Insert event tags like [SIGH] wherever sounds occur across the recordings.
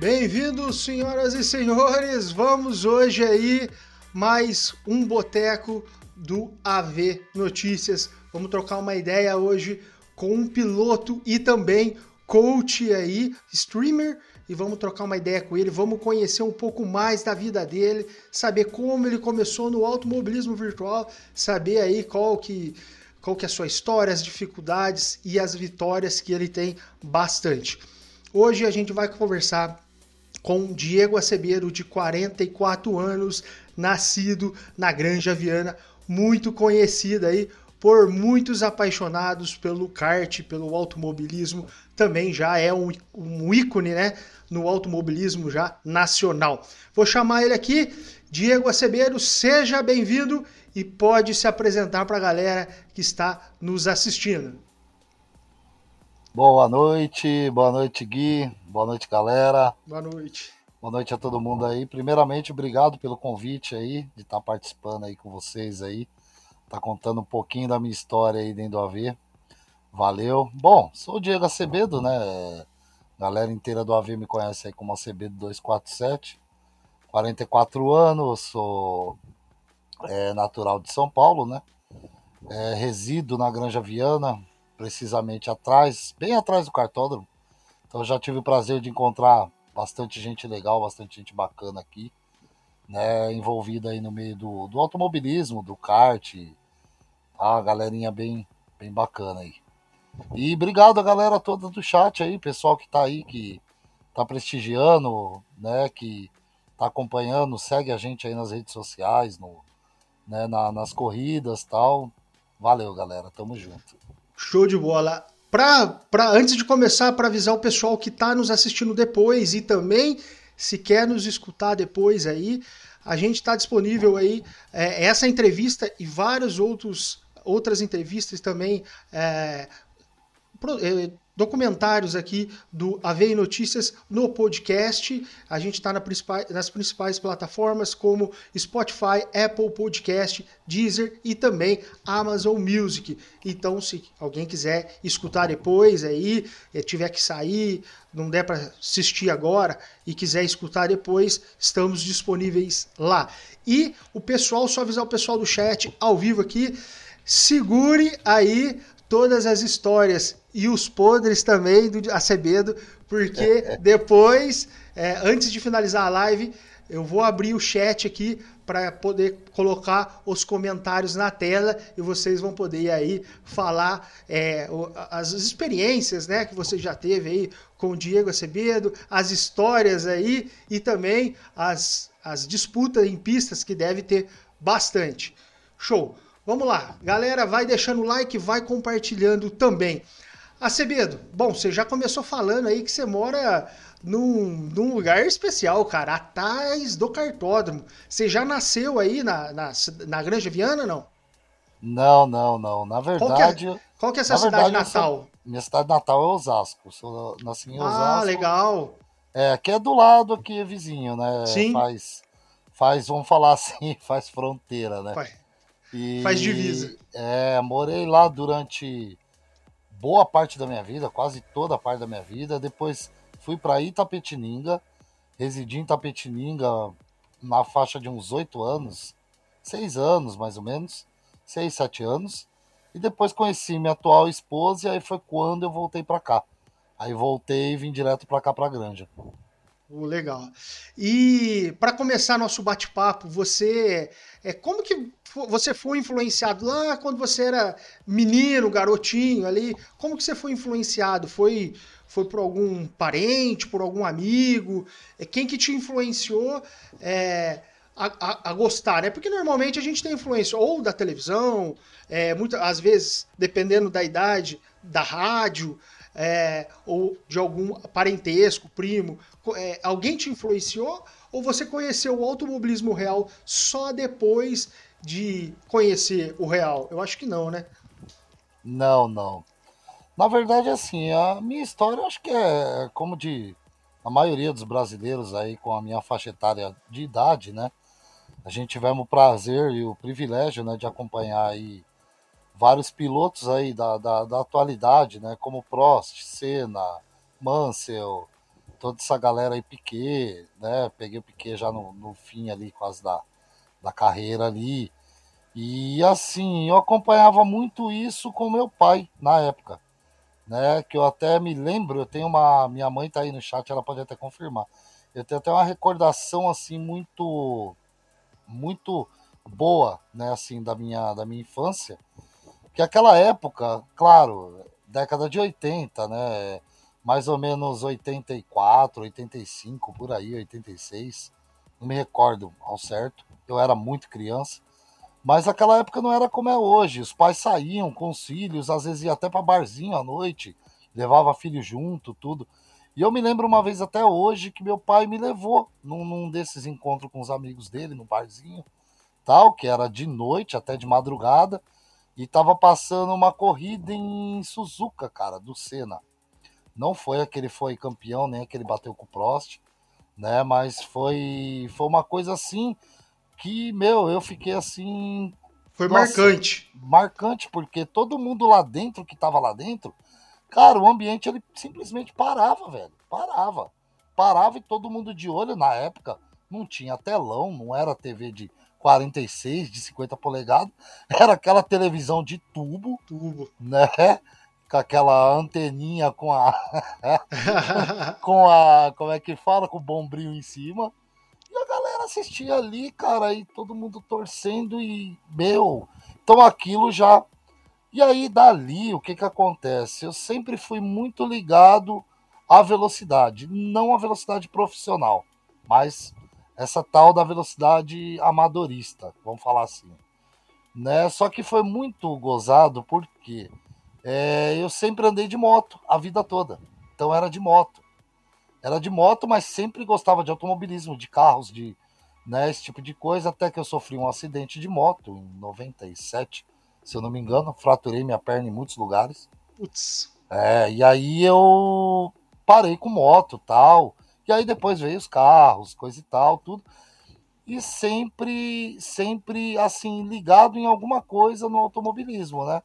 Bem-vindos, senhoras e senhores. Vamos hoje aí mais um boteco do AV Notícias. Vamos trocar uma ideia hoje com um piloto e também coach aí, streamer, e vamos trocar uma ideia com ele, vamos conhecer um pouco mais da vida dele, saber como ele começou no automobilismo virtual, saber aí qual que qual que é a sua história, as dificuldades e as vitórias que ele tem bastante. Hoje a gente vai conversar com Diego Acebeiro, de 44 anos, nascido na Granja Viana, muito conhecida aí por muitos apaixonados pelo kart, pelo automobilismo, também já é um, um ícone, né, no automobilismo já nacional. Vou chamar ele aqui, Diego Acebeiro, seja bem-vindo e pode se apresentar para a galera que está nos assistindo. Boa noite, boa noite Gui, boa noite galera. Boa noite. Boa noite a todo mundo aí. Primeiramente, obrigado pelo convite aí, de estar participando aí com vocês aí. Tá contando um pouquinho da minha história aí dentro do AV. Valeu. Bom, sou o Diego Acebedo, né? galera inteira do AV me conhece aí como Acebedo 247. 44 anos, sou é, natural de São Paulo, né? É, resido na Granja Viana, precisamente atrás, bem atrás do cartódromo. Então já tive o prazer de encontrar bastante gente legal, bastante gente bacana aqui, né? Envolvida aí no meio do, do automobilismo, do kart, tá? Galerinha bem, bem bacana aí. E obrigado a galera toda do chat aí, pessoal que tá aí, que tá prestigiando, né? Que tá acompanhando, segue a gente aí nas redes sociais, no, né, na, nas corridas tal. Valeu, galera. Tamo junto. Show de bola. Pra, pra, antes de começar, para avisar o pessoal que está nos assistindo depois e também se quer nos escutar depois aí, a gente está disponível aí é, essa entrevista e vários outros outras entrevistas também é, documentários aqui do AVEI Notícias no podcast. A gente está na nas principais plataformas como Spotify, Apple Podcast, Deezer e também Amazon Music. Então, se alguém quiser escutar depois aí, eh, tiver que sair, não der para assistir agora e quiser escutar depois, estamos disponíveis lá. E o pessoal, só avisar o pessoal do chat ao vivo aqui, segure aí todas as histórias e os podres também do Acebedo, porque depois, é, antes de finalizar a live, eu vou abrir o chat aqui para poder colocar os comentários na tela e vocês vão poder aí falar é, as experiências né, que você já teve aí com o Diego Acebedo, as histórias aí e também as, as disputas em pistas que deve ter bastante. Show! Vamos lá, galera, vai deixando o like, vai compartilhando também. Acebedo, bom, você já começou falando aí que você mora num, num lugar especial, cara, atrás do cartódromo. Você já nasceu aí na, na, na Granja Viana, não? Não, não, não. Na verdade. Qual que é, qual que é essa cidade verdade, natal? Sou, minha cidade natal é Osasco. Sou, nasci em ah, Osasco. Ah, legal. É, aqui é do lado, aqui é vizinho, né? Sim. Faz, faz vamos falar [LAUGHS] assim, faz fronteira, né? Pai. E, Faz divisa. É, morei lá durante boa parte da minha vida, quase toda a parte da minha vida. Depois fui para Itapetininga, residi em Itapetininga na faixa de uns oito anos, seis anos mais ou menos, seis, sete anos. E depois conheci minha atual esposa e aí foi quando eu voltei para cá. Aí voltei e vim direto para cá para Granja. Oh, legal. E para começar nosso bate-papo, você é como que você foi influenciado lá quando você era menino, garotinho ali? Como que você foi influenciado? Foi foi por algum parente, por algum amigo? É quem que te influenciou é, a, a, a, gostar, né? Porque normalmente a gente tem influência ou da televisão, é, muitas às vezes dependendo da idade, da rádio é, ou de algum parentesco, primo, é, alguém te influenciou ou você conheceu o automobilismo real só depois de conhecer o real? Eu acho que não, né? Não, não. Na verdade, assim, a minha história acho que é como de a maioria dos brasileiros aí com a minha faixa etária de idade, né? A gente tivemos o prazer e o privilégio né, de acompanhar aí vários pilotos aí da, da, da atualidade, né? Como Prost, Senna, Mansell, toda essa galera aí, Piquet, né? Peguei o Piquet já no, no fim ali, quase da, da carreira ali. E assim, eu acompanhava muito isso com meu pai na época, né? Que eu até me lembro, eu tenho uma. Minha mãe tá aí no chat, ela pode até confirmar. Eu tenho até uma recordação assim muito muito boa, né, assim, da minha da minha infância, que aquela época, claro, década de 80, né, mais ou menos 84, 85, por aí, 86, não me recordo ao certo, eu era muito criança, mas aquela época não era como é hoje, os pais saíam com os filhos, às vezes ia até para barzinho à noite, levava filho junto, tudo. E eu me lembro uma vez até hoje que meu pai me levou num, num desses encontros com os amigos dele, no barzinho, tal, que era de noite até de madrugada, e tava passando uma corrida em Suzuka, cara, do Senna. Não foi aquele foi campeão, nem aquele bateu com o Prost, né? Mas foi foi uma coisa assim que, meu, eu fiquei assim. Foi nossa, marcante. Marcante, porque todo mundo lá dentro que tava lá dentro Cara, o ambiente ele simplesmente parava, velho. Parava. Parava e todo mundo de olho na época. Não tinha telão, não era TV de 46, de 50 polegadas. [LAUGHS] Era aquela televisão de tubo. Tubo. Né? Com aquela anteninha com a. [LAUGHS] com a. Como é que fala? Com o bombril em cima. E a galera assistia ali, cara, e todo mundo torcendo e. Meu. Então aquilo já e aí, dali, o que, que acontece? Eu sempre fui muito ligado à velocidade, não à velocidade profissional, mas essa tal da velocidade amadorista, vamos falar assim. Né? Só que foi muito gozado porque é, eu sempre andei de moto a vida toda. Então era de moto. Era de moto, mas sempre gostava de automobilismo, de carros, de né, esse tipo de coisa, até que eu sofri um acidente de moto em 97 se eu não me engano, fraturei minha perna em muitos lugares. Putz. É, e aí eu parei com moto tal. E aí depois veio os carros, coisa e tal, tudo. E sempre, sempre assim, ligado em alguma coisa no automobilismo, né?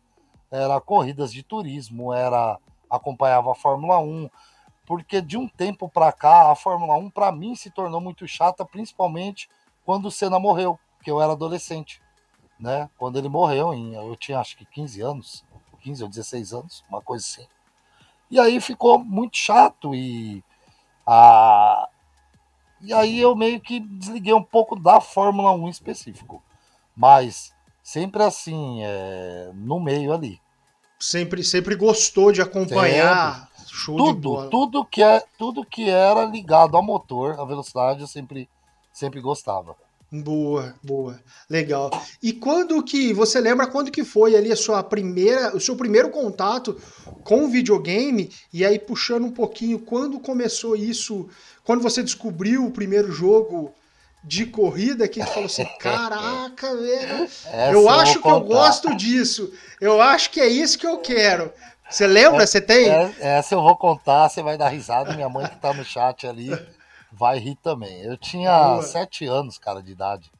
Era corridas de turismo, era acompanhava a Fórmula 1, porque de um tempo para cá a Fórmula 1 para mim se tornou muito chata, principalmente quando o Senna morreu, que eu era adolescente né? Quando ele morreu, eu tinha acho que 15 anos, 15 ou 16 anos, uma coisa assim. E aí ficou muito chato e a e aí eu meio que desliguei um pouco da Fórmula 1 em específico. Mas sempre assim, é, no meio ali. Sempre, sempre gostou de acompanhar. tudo, tudo que é, tudo que era ligado ao motor, a velocidade, eu sempre, sempre gostava. Boa, boa. Legal. E quando que você lembra quando que foi ali a sua primeira, o seu primeiro contato com o videogame e aí puxando um pouquinho quando começou isso, quando você descobriu o primeiro jogo de corrida que você falou assim, [LAUGHS] caraca, velho, eu acho que eu gosto disso. Eu acho que é isso que eu quero. Você lembra? É, você tem? É, essa eu vou contar, você vai dar risada, minha mãe que tá no chat ali vai rir também. Eu tinha Boa. sete anos, cara, de idade.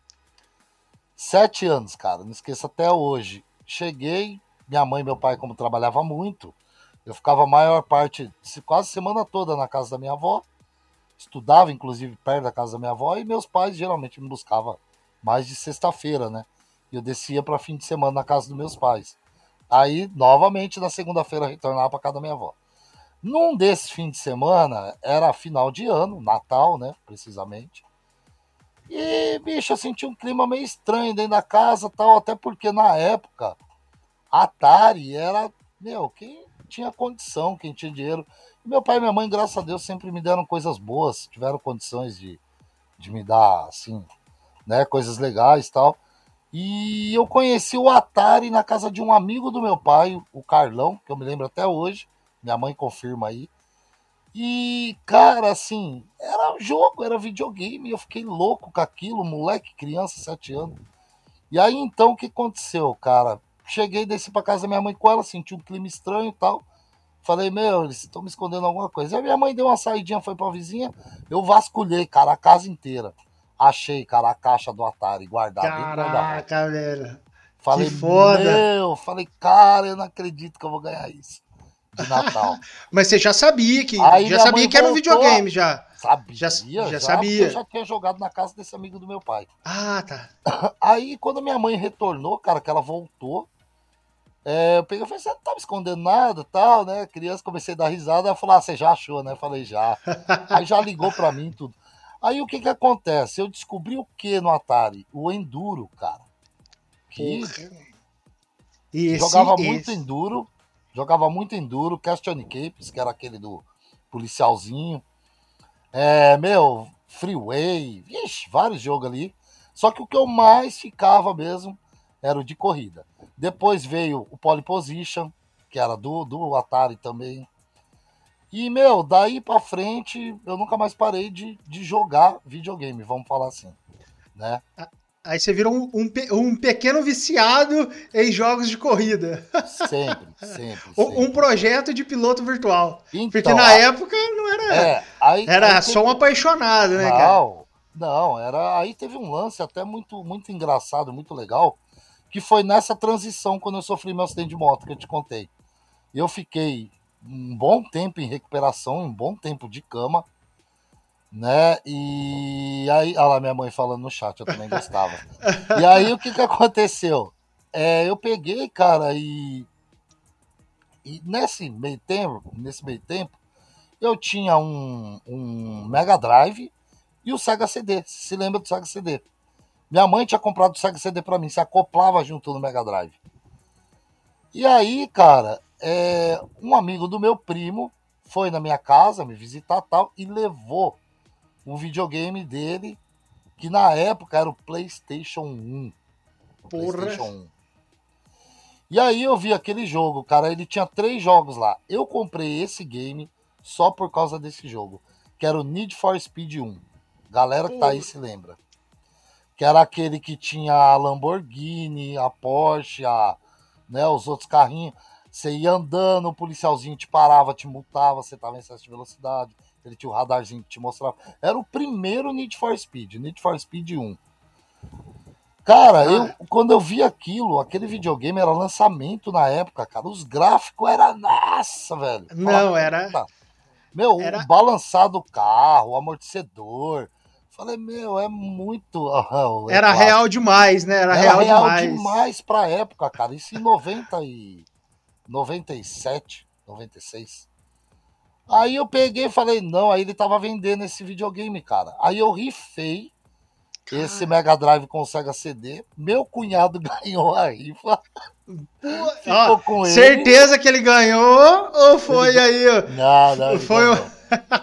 Sete anos, cara, não esqueço até hoje. Cheguei, minha mãe e meu pai, como trabalhava muito, eu ficava a maior parte, quase semana toda na casa da minha avó. Estudava, inclusive, perto da casa da minha avó, e meus pais geralmente me buscavam mais de sexta-feira, né? Eu descia para fim de semana na casa dos meus pais. Aí, novamente, na segunda-feira, retornava para casa da minha avó. Num desses fins de semana, era final de ano, Natal, né? Precisamente. E, bicho, eu senti um clima meio estranho dentro da casa tal, até porque na época, Atari era, meu, quem tinha condição, quem tinha dinheiro. Meu pai e minha mãe, graças a Deus, sempre me deram coisas boas, tiveram condições de, de me dar, assim, né, coisas legais tal. E eu conheci o Atari na casa de um amigo do meu pai, o Carlão, que eu me lembro até hoje. Minha mãe confirma aí. E, cara, assim, era jogo, era videogame. Eu fiquei louco com aquilo, moleque, criança, sete anos. E aí, então, o que aconteceu, cara? Cheguei, desci pra casa da minha mãe com ela, senti um clima estranho e tal. Falei, meu, eles estão me escondendo alguma coisa. Aí minha mãe deu uma saidinha, foi pra vizinha. Eu vasculhei, cara, a casa inteira. Achei, cara, a caixa do Atari guardada. Caraca, velho. Falei, que foda. meu, falei, cara, eu não acredito que eu vou ganhar isso. de Natal. [LAUGHS] Mas você já sabia que Aí já sabia que era um videogame já. Sabia, já, já, já sabia. Eu já tinha jogado na casa desse amigo do meu pai. Ah, tá. [COUGHS] Aí quando minha mãe retornou, cara, que ela voltou, é, eu peguei e falei, você não tá me escondendo nada tal, né? Criança, comecei a dar risada, ela falou, ah, você já achou, né? Eu falei, já. [LAUGHS] Aí já ligou pra mim tudo. Aí o que que acontece? Eu descobri o que no Atari? O Enduro, cara. Que esse, jogava esse... muito Enduro, jogava muito Enduro, Question Capes, que era aquele do policialzinho. É, meu, Freeway, vixe, vários jogos ali. Só que o que eu mais ficava mesmo era o de corrida. Depois veio o Pole Position, que era do, do Atari também. E, meu, daí pra frente eu nunca mais parei de, de jogar videogame, vamos falar assim, né? Aí você virou um, um, um, pequeno viciado em jogos de corrida. Sempre, [LAUGHS] sempre. um, projeto de piloto virtual. Então, Porque na época não era. É, aí, era aí só teve... um apaixonado, né, não, cara? Não, era. Aí teve um lance até muito, muito engraçado, muito legal, que foi nessa transição quando eu sofri meu acidente de moto que eu te contei. Eu fiquei um bom tempo em recuperação, um bom tempo de cama né? E aí, olha lá minha mãe falando no chat, eu também gostava. [LAUGHS] e aí o que que aconteceu? É, eu peguei, cara, e, e nesse meio tempo, nesse meio tempo, eu tinha um, um Mega Drive e o Sega CD. Se lembra do Sega CD? Minha mãe tinha comprado o Sega CD para mim, se acoplava junto no Mega Drive. E aí, cara, é, um amigo do meu primo foi na minha casa me visitar tal e levou um videogame dele que na época era o PlayStation 1. Porra. PlayStation 1. E aí eu vi aquele jogo, cara, ele tinha três jogos lá. Eu comprei esse game só por causa desse jogo, que era o Need for Speed 1. Galera que tá aí se lembra. Que era aquele que tinha a Lamborghini, a Porsche, a, né, os outros carrinhos. Você ia andando, o policialzinho te parava, te multava, você tava em excesso de velocidade. Ele tinha o radarzinho que te mostrava. Era o primeiro Need for Speed, Need for Speed 1. Cara, ah. eu, quando eu vi aquilo, aquele videogame era lançamento na época, cara. Os gráficos eram. Nossa, velho. Não, era. Meu, era... o balançar do carro, o amortecedor. Falei, meu, é muito. é era real demais, né? Era, era real, real demais. demais pra época, cara. Isso em 90 e. 97, 96. Aí eu peguei e falei, não, aí ele tava vendendo esse videogame, cara. Aí eu rifei Caramba. esse Mega Drive com o Sega CD. Meu cunhado [LAUGHS] ganhou a rifa. Ficou com ele. Certeza que ele ganhou ou foi ele... aí? Não, não, foi ganhou.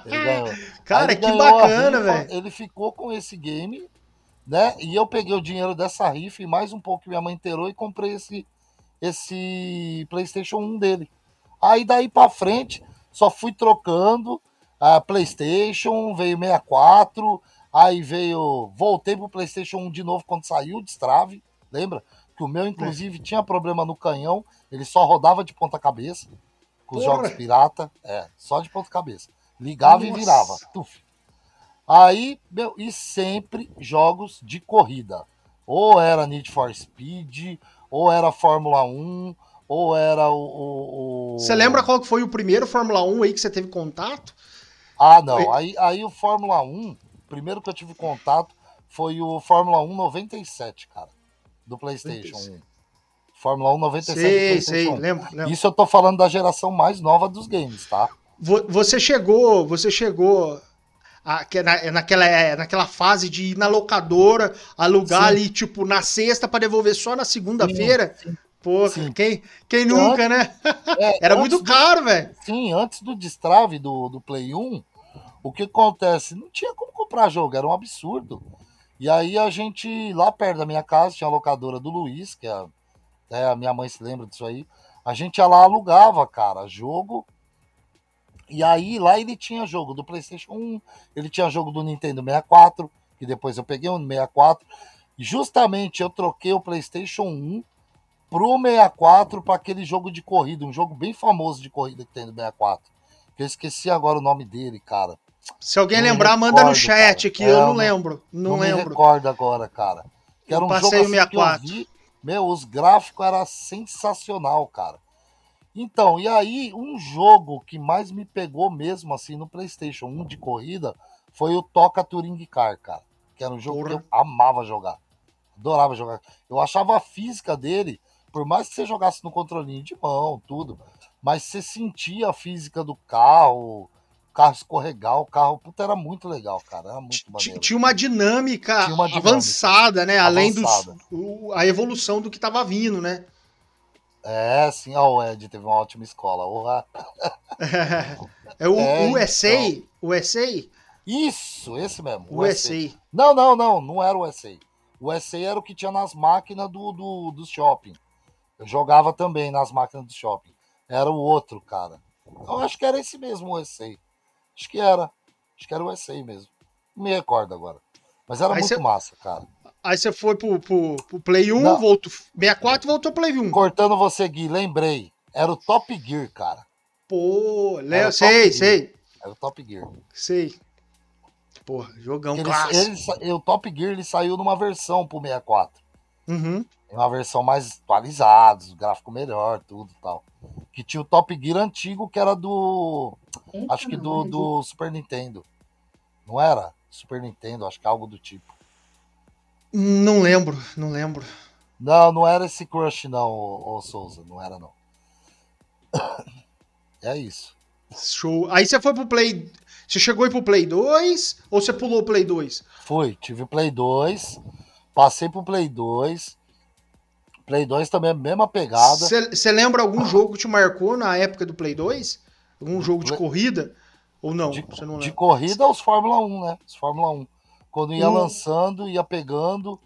Ele ganhou. Cara, que bacana, velho. Ele ficou com esse game, né? E eu peguei o dinheiro dessa rifa e mais um pouco que minha mãe inteirou e comprei esse esse PlayStation 1 dele. Aí daí para frente, só fui trocando. A PlayStation, veio 64, aí veio. Voltei pro PlayStation 1 de novo quando saiu o destrave, lembra? Que o meu, inclusive, é. tinha problema no canhão, ele só rodava de ponta-cabeça, com os Porra. jogos pirata, é, só de ponta-cabeça. Ligava Nossa. e virava. Tuf. Aí, meu, e sempre jogos de corrida. Ou era Need for Speed, ou era Fórmula 1, ou era o, o, Você lembra qual foi o primeiro Fórmula 1 aí que você teve contato? Ah, não. Aí, aí o Fórmula 1, primeiro que eu tive contato foi o Fórmula 1 97, cara. Do PlayStation 1. Fórmula 1 97 sei, sei, 1. Lembro, lembro. Isso eu tô falando da geração mais nova dos games, tá? Você chegou, você chegou a, na, naquela, é, naquela fase de ir na locadora, alugar sim. ali, tipo, na sexta para devolver só na segunda-feira. Pô, quem, quem nunca, antes, né? É, [LAUGHS] Era muito caro, velho. Sim, antes do destrave do, do Play 1, o que acontece? Não tinha como comprar jogo, era um absurdo. E aí a gente, lá perto da minha casa, tinha a locadora do Luiz, que é, é, a minha mãe se lembra disso aí. A gente ia lá, alugava, cara, jogo. E aí lá ele tinha jogo do PlayStation 1, ele tinha jogo do Nintendo 64, que depois eu peguei um 64. E justamente eu troquei o PlayStation 1 pro 64 para aquele jogo de corrida, um jogo bem famoso de corrida que tem no 64. Que eu esqueci agora o nome dele, cara. Se alguém não lembrar, recordo, manda no chat cara. que é, eu não lembro. Não, não lembro. me recordo agora, cara. Que era um passei jogo assim 64. Vi, meu, os gráficos era sensacional, cara. Então, e aí, um jogo que mais me pegou mesmo, assim, no PlayStation 1 de corrida, foi o Toca Touring Car, cara. Que era um jogo Porra. que eu amava jogar. Adorava jogar. Eu achava a física dele, por mais que você jogasse no controlinho de mão, tudo, mas você sentia a física do carro, o carro escorregar, o carro, puta, era muito legal, cara, era muito maneiro. Tinha uma dinâmica, Tinha uma dinâmica avançada, né, além do a evolução do que tava vindo, né? É, sim, ó, o Ed teve uma ótima escola, orra. [LAUGHS] é o é, USA, então. USA? Isso, esse mesmo. USA. USA. Não, não, não, não era o USA. O USA era o que tinha nas máquinas do, do, do shopping. Eu jogava também nas máquinas do shopping. Era o outro, cara. Eu acho que era esse mesmo, o USA. Acho que era. Acho que era o USA mesmo. Não me recordo agora. Mas era Aí muito cê... massa, cara. Aí você foi pro, pro, pro Play 1, Não. voltou 64 voltou pro Play 1. Cortando você, Gui, lembrei. Era o Top Gear, cara. Pô, Léo, sei, sei. Era o Top Gear. Sei. Porra, jogão ele, clássico. Ele, o Top Gear ele saiu numa versão pro 64. Uhum. Uma versão mais atualizada, gráfico melhor, tudo tal. Que tinha o Top Gear antigo, que era do. Eita, acho que do, do Super Nintendo. Não era? Super Nintendo, acho que algo do tipo. Não lembro, não lembro. Não, não era esse Crush, não, ô, ô Souza. Não era, não. [COUGHS] É isso. Show. Aí você foi pro Play. Você chegou aí pro Play 2 ou você pulou o Play 2? Fui, tive Play 2. Passei pro Play 2. Play 2 também é a mesma pegada. Você lembra algum [COUGHS] jogo que te marcou na época do Play 2? Algum jogo de corrida? Ou não? De, não de corrida, os Fórmula 1, né? Os Fórmula 1. Quando ia lançando, ia pegando.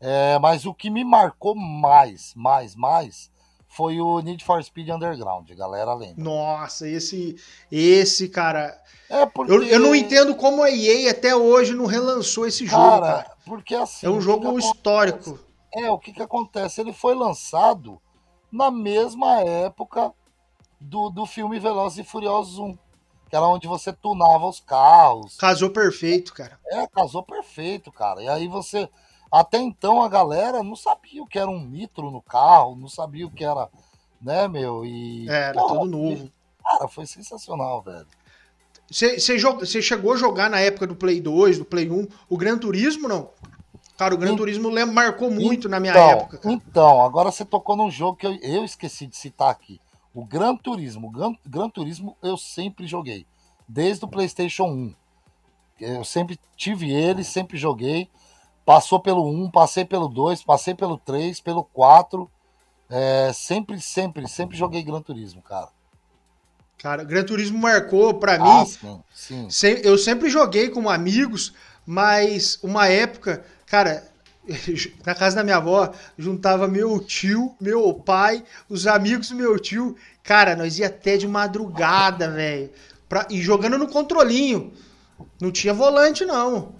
É, mas o que me marcou mais, mais, mais, foi o Need for Speed Underground, galera lembra. Nossa, esse, esse cara. É porque... eu, eu não entendo como a EA até hoje não relançou esse jogo. Cara, cara. porque assim. É um jogo histórico. É, o que, que acontece? Ele foi lançado na mesma época do, do filme Velozes e Furiosos 1 que era onde você tunava os carros. Casou perfeito, cara. É, casou perfeito, cara. E aí você. Até então a galera não sabia o que era um nitro no carro, não sabia o que era, né, meu? E. É, era porra, tudo novo. Cara, foi sensacional, velho. Você chegou a jogar na época do Play 2, do Play 1, o Gran Turismo, não? Cara, o Gran e... Turismo marcou muito então, na minha época. Cara. Então, agora você tocou num jogo que eu, eu esqueci de citar aqui. O Gran Turismo, Gran, Gran Turismo eu sempre joguei, desde o PlayStation 1. Eu sempre tive ele, sempre joguei. Passou pelo 1, passei pelo 2, passei pelo 3, pelo 4. É, sempre, sempre, sempre joguei Gran Turismo, cara. Cara, Gran Turismo marcou para ah, mim. Sim, sim. Eu sempre joguei com amigos, mas uma época, cara, [LAUGHS] na casa da minha avó, juntava meu tio, meu pai, os amigos do meu tio. Cara, nós ia até de madrugada, velho. E jogando no controlinho. Não tinha volante, não.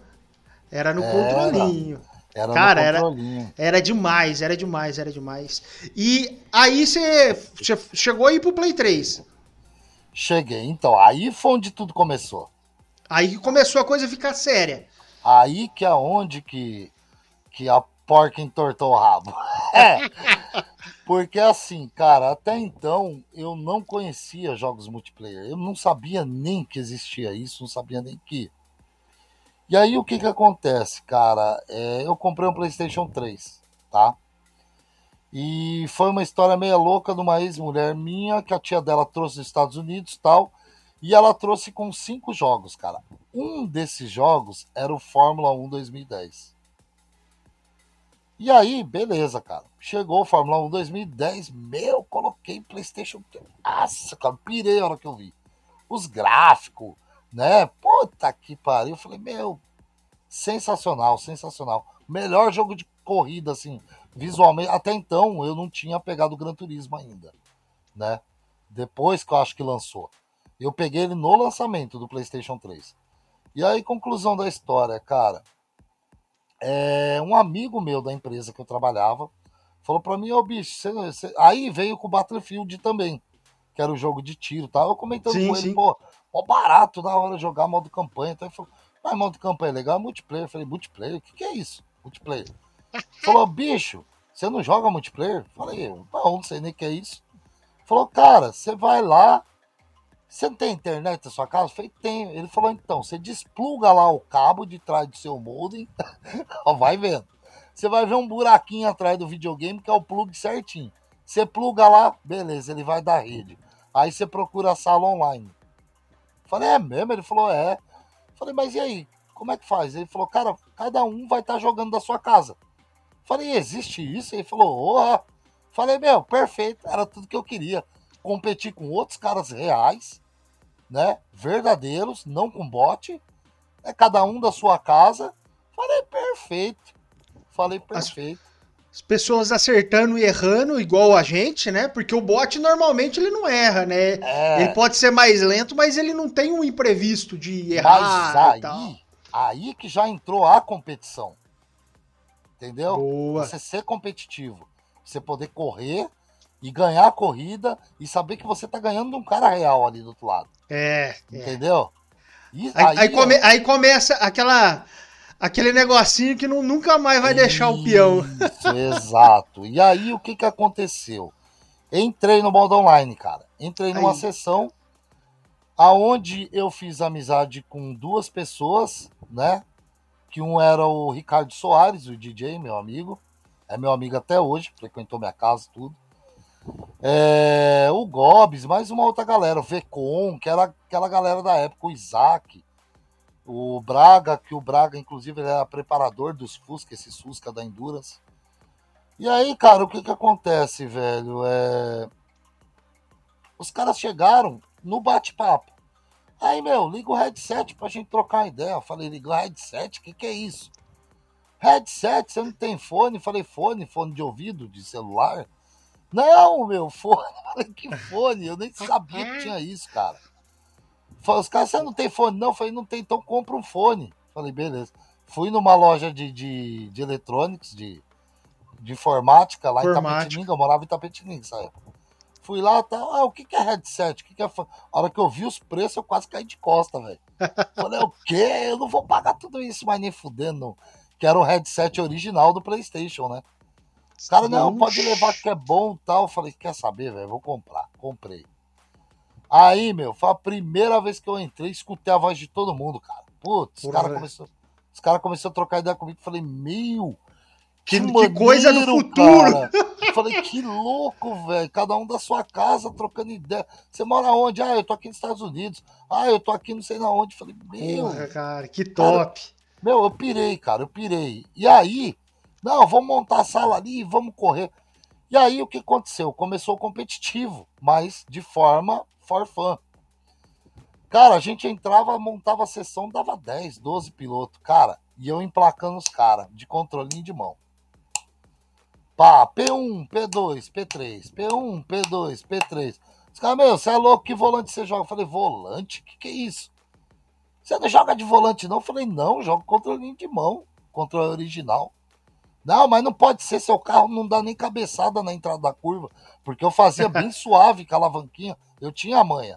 Era no era, controlinho. Era Cara, era, era demais, era demais, era demais. E aí você chegou aí pro Play 3. Cheguei, então. Aí foi onde tudo começou. Aí que começou a coisa ficar séria. Aí que é onde que que a porca entortou o rabo. É. [LAUGHS] Porque assim, cara, até então eu não conhecia jogos multiplayer. Eu não sabia nem que existia isso, não sabia nem que. E aí o que que acontece, cara? É, eu comprei um PlayStation 3, tá? E foi uma história meio louca de uma ex-mulher minha que a tia dela trouxe dos Estados Unidos tal. E ela trouxe com cinco jogos, cara. Um desses jogos era o Fórmula 1 2010. E aí, beleza, cara. Chegou o Fórmula 1 2010, meu, coloquei PlayStation 3. Nossa, cara, pirei a hora que eu vi. Os gráficos, né? Puta que pariu. Eu falei, meu, sensacional, sensacional. Melhor jogo de corrida, assim, visualmente. Até então eu não tinha pegado o Gran Turismo ainda, né? Depois que eu acho que lançou. Eu peguei ele no lançamento do PlayStation 3. E aí, conclusão da história, cara é, um amigo meu da empresa que eu trabalhava falou para mim, ô oh, bicho, você, você... aí veio com o Battlefield também, que era o jogo de tiro, tá? Eu comentando sim, com ele, sim. pô, ó barato da hora jogar modo campanha. Então ele falou, mas modo campanha é legal, multiplayer. Eu falei, multiplayer? O que, que é isso? Multiplayer. [LAUGHS] falou, bicho, você não joga multiplayer? Eu falei, não, não sei nem o que é isso. Falou, cara, você vai lá, você não tem internet na sua casa? Eu falei. Ele falou, então, você despluga lá o cabo de trás do seu modem, [LAUGHS] vai vendo. Você vai ver um buraquinho atrás do videogame que é o plug certinho. Você pluga lá, beleza, ele vai dar rede. Aí você procura a sala online. Falei, é mesmo? Ele falou, é. Falei, mas e aí? Como é que faz? Ele falou, cara, cada um vai estar tá jogando da sua casa. Falei, existe isso? Ele falou, oh. Falei, meu, perfeito, era tudo que eu queria. Competir com outros caras reais, né? Verdadeiros, não com bot. É cada um da sua casa. Falei, perfeito. Falei, perfeito. As pessoas acertando e errando igual a gente, né? Porque o bot normalmente ele não erra, né? É... Ele pode ser mais lento, mas ele não tem um imprevisto de errar. Mas aí, aí que já entrou a competição. Entendeu? Boa. Você ser competitivo. Você poder correr e ganhar a corrida e saber que você tá ganhando de um cara real ali do outro lado. É. é. Entendeu? E, aí, aí, come, aí começa aquela aquele negocinho que não, nunca mais vai deixar o peão. Isso, exato. E aí o que, que aconteceu? Entrei no modo online, cara. Entrei numa aí. sessão aonde eu fiz amizade com duas pessoas, né? Que um era o Ricardo Soares, o DJ, meu amigo. É meu amigo até hoje, frequentou minha casa, tudo. É, o Gobs, mais uma outra galera, o Vecon, que era aquela galera da época, o Isaac, o Braga, que o Braga, inclusive, ele era preparador dos Fusca, esse Fusca da Endurance. E aí, cara, o que que acontece, velho? É... Os caras chegaram no bate-papo. Aí, meu, liga o headset pra gente trocar ideia. Eu falei, liga o headset? O que que é isso? Headset, você não tem fone? Eu falei, fone? Fone de ouvido, de celular? Não, meu, fone. [LAUGHS] Falei, que fone? Eu nem sabia que tinha isso, cara. Os caras, você não tem fone? Não, eu falei, não tem, então compra um fone. Falei, beleza. Fui numa loja de, de, de eletrônicos, de, de informática, lá informática. em Tapetininga, eu morava em Tapetininga nessa época. Fui lá, tá, ah, o que, que é headset? O que, que é fone? A hora que eu vi os preços, eu quase caí de costa, velho. [LAUGHS] Falei, o quê? Eu não vou pagar tudo isso, mas nem fudendo. Que era o headset original do Playstation, né? Os caras, não, pode levar que é bom e tal. falei, quer saber, velho? Vou comprar. Comprei. Aí, meu, foi a primeira vez que eu entrei, escutei a voz de todo mundo, cara. Putz, os caras começaram cara começou a trocar ideia comigo. Falei, meu, que, que, maneiro, que coisa do futuro. Cara. Falei, que louco, velho. Cada um da sua casa trocando ideia. Você mora onde? Ah, eu tô aqui nos Estados Unidos. Ah, eu tô aqui não sei na onde. Falei, meu. Porra, cara, que top. Cara, meu, eu pirei, cara, eu pirei. E aí, não, vamos montar a sala ali, vamos correr. E aí o que aconteceu? Começou competitivo, mas de forma for fun. Cara, a gente entrava, montava a sessão, dava 10, 12 pilotos, cara, e eu emplacando os caras, de controlinho de mão. Pá, P1, P2, P3, P1, P2, P3. Os caras, meu, você é louco, que volante você joga? Eu falei, volante? Que, que é isso? Você não joga de volante, não? Eu falei, não, jogo controlinho de mão, controle original. Não, mas não pode ser, seu carro não dá nem cabeçada na entrada da curva, porque eu fazia bem [LAUGHS] suave com a alavanquinha, eu tinha a manha.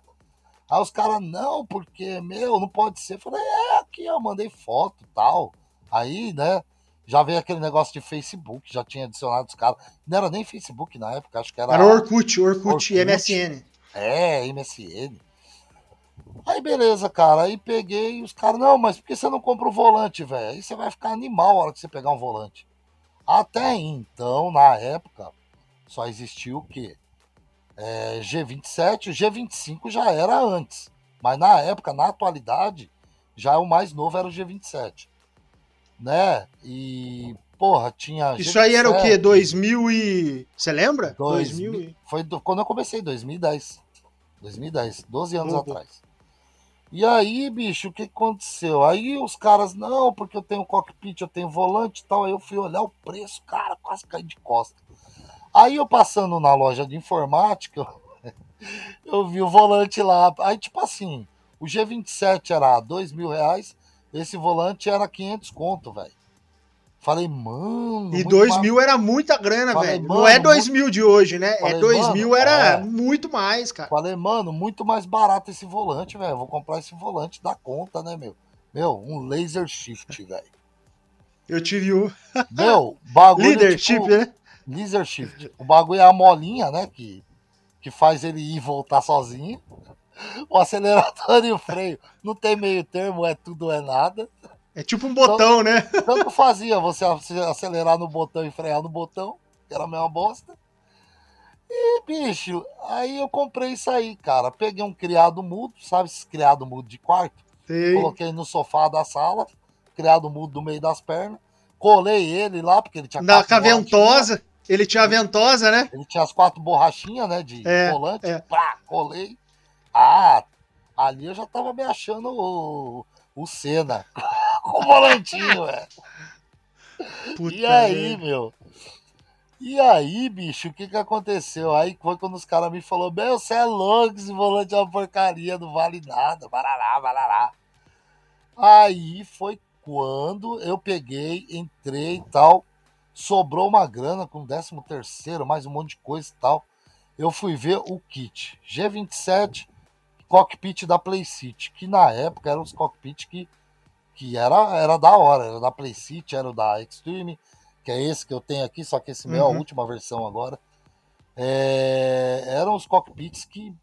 Aí os caras, não, porque, meu, não pode ser. Eu falei, é, aqui, eu mandei foto e tal. Aí, né, já veio aquele negócio de Facebook, já tinha adicionado os caras. Não era nem Facebook na época, acho que era. Era Orkut, Orkut, Orkut MSN. É, MSN. Aí beleza, cara. Aí peguei os caras, não, mas por que você não compra o volante, velho? Aí você vai ficar animal a hora que você pegar um volante. Até então, na época, só existiu o quê? É, G27, o G25 já era antes. Mas na época, na atualidade, já o mais novo era o G27. Né? E, porra, tinha. Isso G27, aí era o quê? 2000 e. Você lembra? 2000, 2000 Foi do, quando eu comecei, 2010. 2010, 12 anos uhum. atrás. E aí, bicho, o que aconteceu? Aí os caras, não, porque eu tenho cockpit, eu tenho volante e tal. Aí eu fui olhar o preço, cara, quase caí de costa. Aí eu passando na loja de informática, [LAUGHS] eu vi o volante lá. Aí, tipo assim, o G27 era dois mil reais, esse volante era 500 conto, velho. Falei, mano. E 2 mil era muita grana, velho. Não é 2 muito... mil de hoje, né? É Falei, é 2 mil era é... muito mais, cara. Falei, mano, muito mais barato esse volante, velho. Vou comprar esse volante da conta, né, meu? Meu, um laser shift, [LAUGHS] velho. Eu tive um. Meu, bagulho. Leadership, tipo, né? Laser shift. O bagulho é a molinha, né? Que que faz ele ir e voltar sozinho. [LAUGHS] O acelerador e o freio não tem meio termo, é tudo ou é nada. É tipo um botão, então, né? [LAUGHS] Tanto fazia você acelerar no botão e frear no botão, que era a mesma bosta. E, bicho, aí eu comprei isso aí, cara. Peguei um criado mudo, sabe esse criado mudo de quarto? Sim. Coloquei no sofá da sala, criado mudo do meio das pernas. Colei ele lá, porque ele tinha. Na caventosa. Ele tinha a ventosa, né? Ele tinha as quatro borrachinhas, né? De é, volante. É. Pá, colei. Ah, ali eu já tava me achando o, o Senna. Com o volantinho, velho. E aí, meu? E aí, bicho, o que que aconteceu? Aí foi quando os caras me falaram, meu, você é louco, esse volante é uma porcaria, não vale nada, barará, barará. Aí foi quando eu peguei, entrei e tal, sobrou uma grana com 13 terceiro, mais um monte de coisa e tal. Eu fui ver o kit G27 cockpit da Playcity, que na época eram os cockpits que, que era, era da hora, era da Playcity, era o da Extreme, que é esse que eu tenho aqui, só que esse uhum. meu é a uhum. última versão agora. É, eram os cockpits que,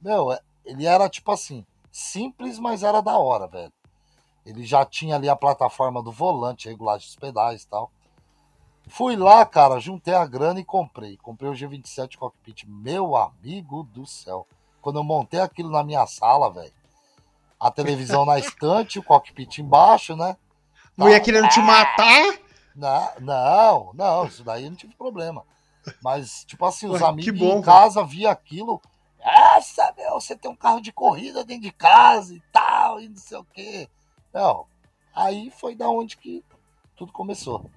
meu, é, ele era tipo assim, simples, mas era da hora, velho. Ele já tinha ali a plataforma do volante, regulagem dos pedais e tal. Fui lá, cara, juntei a grana e comprei. Comprei o G27 Cockpit. Meu amigo do céu. Quando eu montei aquilo na minha sala, velho. A televisão na estante, o cockpit embaixo, né? Mulher querendo te matar? Não, não, não, isso daí eu não tive problema. Mas, tipo assim, os Ué, amigos bom, em casa via aquilo. Essa, meu, você tem um carro de corrida dentro de casa e tal, e não sei o quê. Não, aí foi da onde que tudo começou.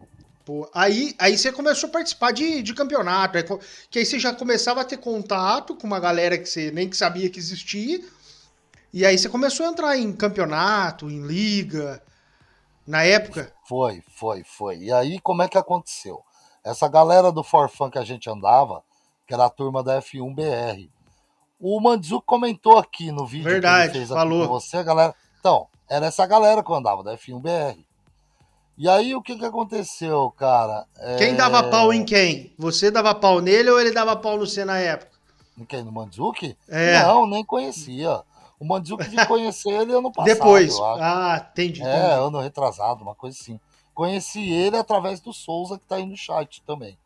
Pô, aí, aí você começou a participar de, de campeonato, que aí você já começava a ter contato com uma galera que você nem que sabia que existia, e aí você começou a entrar em campeonato, em liga, na época? Foi, foi, foi. E aí como é que aconteceu? Essa galera do Forfan que a gente andava, que era a turma da F1BR, o Mandzuki comentou aqui no vídeo Verdade, que ele fez falou. com você, galera. Então, era essa galera que eu andava, da F1BR. E aí o que que aconteceu, cara? Quem dava é pau em quem? Você dava pau nele ou ele dava pau no C na época? Em quem? No Mandzuki? É. Não, nem conhecia. O Mandzuki vi conhecer ele ano passado. Depois. Ah, entendi. É, entendi. ano retrasado, uma coisa assim. Conheci ele através do Souza, que tá aí no chat também.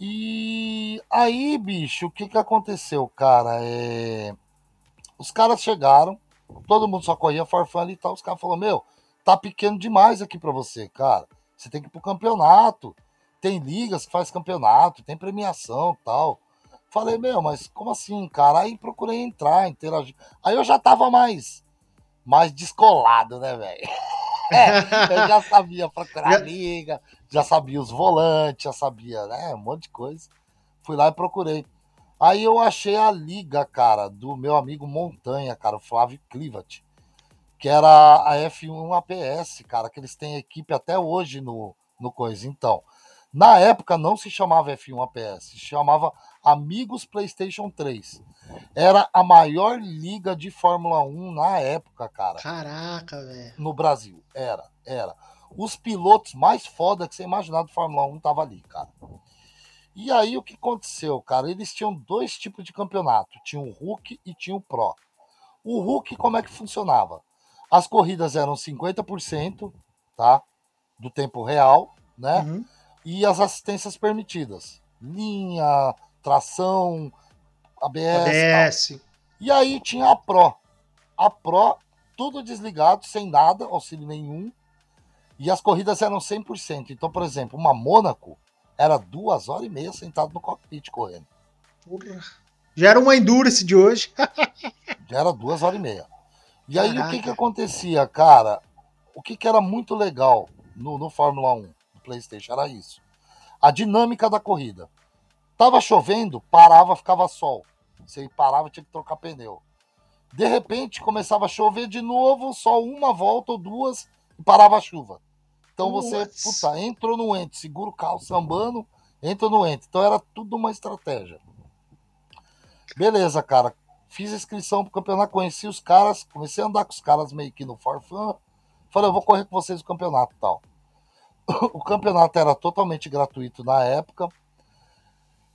E aí, bicho, o que que aconteceu, cara? É... Os caras chegaram, todo mundo só corria farfã ali e tal. Os caras falaram: Meu, tá pequeno demais aqui para você, cara. Você tem que ir pro campeonato. Tem ligas que faz campeonato, tem premiação tal. Falei, meu, mas como assim, cara? Aí procurei entrar, interagir. Aí eu já tava mais, mais descolado, né, velho? [LAUGHS] É, eu já sabia procurar liga, já sabia os volantes, já sabia, né, um monte de coisa. Fui lá e procurei. Aí eu achei a liga, cara, do meu amigo Montanha, cara, o Flávio Clivat que era a F1 APS, cara, que eles têm equipe até hoje no, no coisa. Então, na época não se chamava F1 APS, se chamava Amigos PlayStation 3. Era a maior liga de Fórmula 1 na época, cara. Caraca, velho. No Brasil. Era, era. Os pilotos mais foda que você imaginar do Fórmula 1 tava ali, cara. E aí o que aconteceu, cara? Eles tinham dois tipos de campeonato. Tinha o Hulk e tinha o Pro. O Hulk, como é que funcionava? As corridas eram 50%, tá? Do tempo real, né? Uhum. E as assistências permitidas. Linha, tração, ABS. ABS. E aí tinha a Pro. A Pro, tudo desligado, sem nada, auxílio nenhum. E as corridas eram 100%. Então, por exemplo, uma Mônaco era duas horas e meia sentado no cockpit correndo. Já era uma Endurance de hoje. [LAUGHS] Já era duas horas e meia. E Caraca. aí o que que acontecia, cara? O que que era muito legal no, no Fórmula 1 do PlayStation era isso. A dinâmica da corrida. Tava chovendo, parava, ficava sol. Você parava, tinha que trocar pneu. De repente começava a chover de novo, só uma volta ou duas e parava a chuva. Então você, puta, entrou no ente, segura o carro sambando, entra no ente. Então era tudo uma estratégia. Beleza, cara. Fiz inscrição pro campeonato, conheci os caras, comecei a andar com os caras meio que no forfã. Falei, eu vou correr com vocês o campeonato e tal. [LAUGHS] O campeonato era totalmente gratuito na época.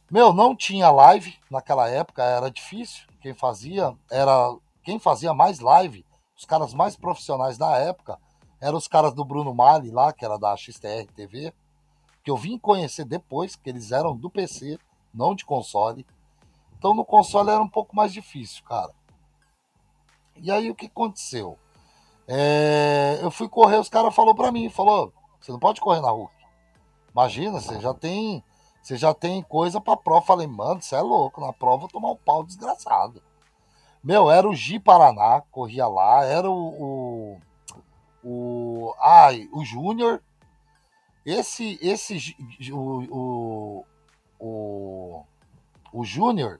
Meu, não tinha live naquela época, era difícil. Quem fazia era quem fazia mais live, os caras mais profissionais da época, eram os caras do Bruno Mali lá, que era da XTR TV, que eu vim conhecer depois, que eles eram do PC, não de console. Então no console era um pouco mais difícil, cara. E aí o que aconteceu? É, eu fui correr, os caras falou para mim, falou, você não pode correr na rua. Imagina, você já tem, você já tem coisa para prova. Falei, mano, você é louco, na prova eu vou tomar um pau desgraçado. Meu, era o Gi Paraná, corria lá, era o. o, o ai, o Júnior. Esse, esse, o, o, o, o Júnior,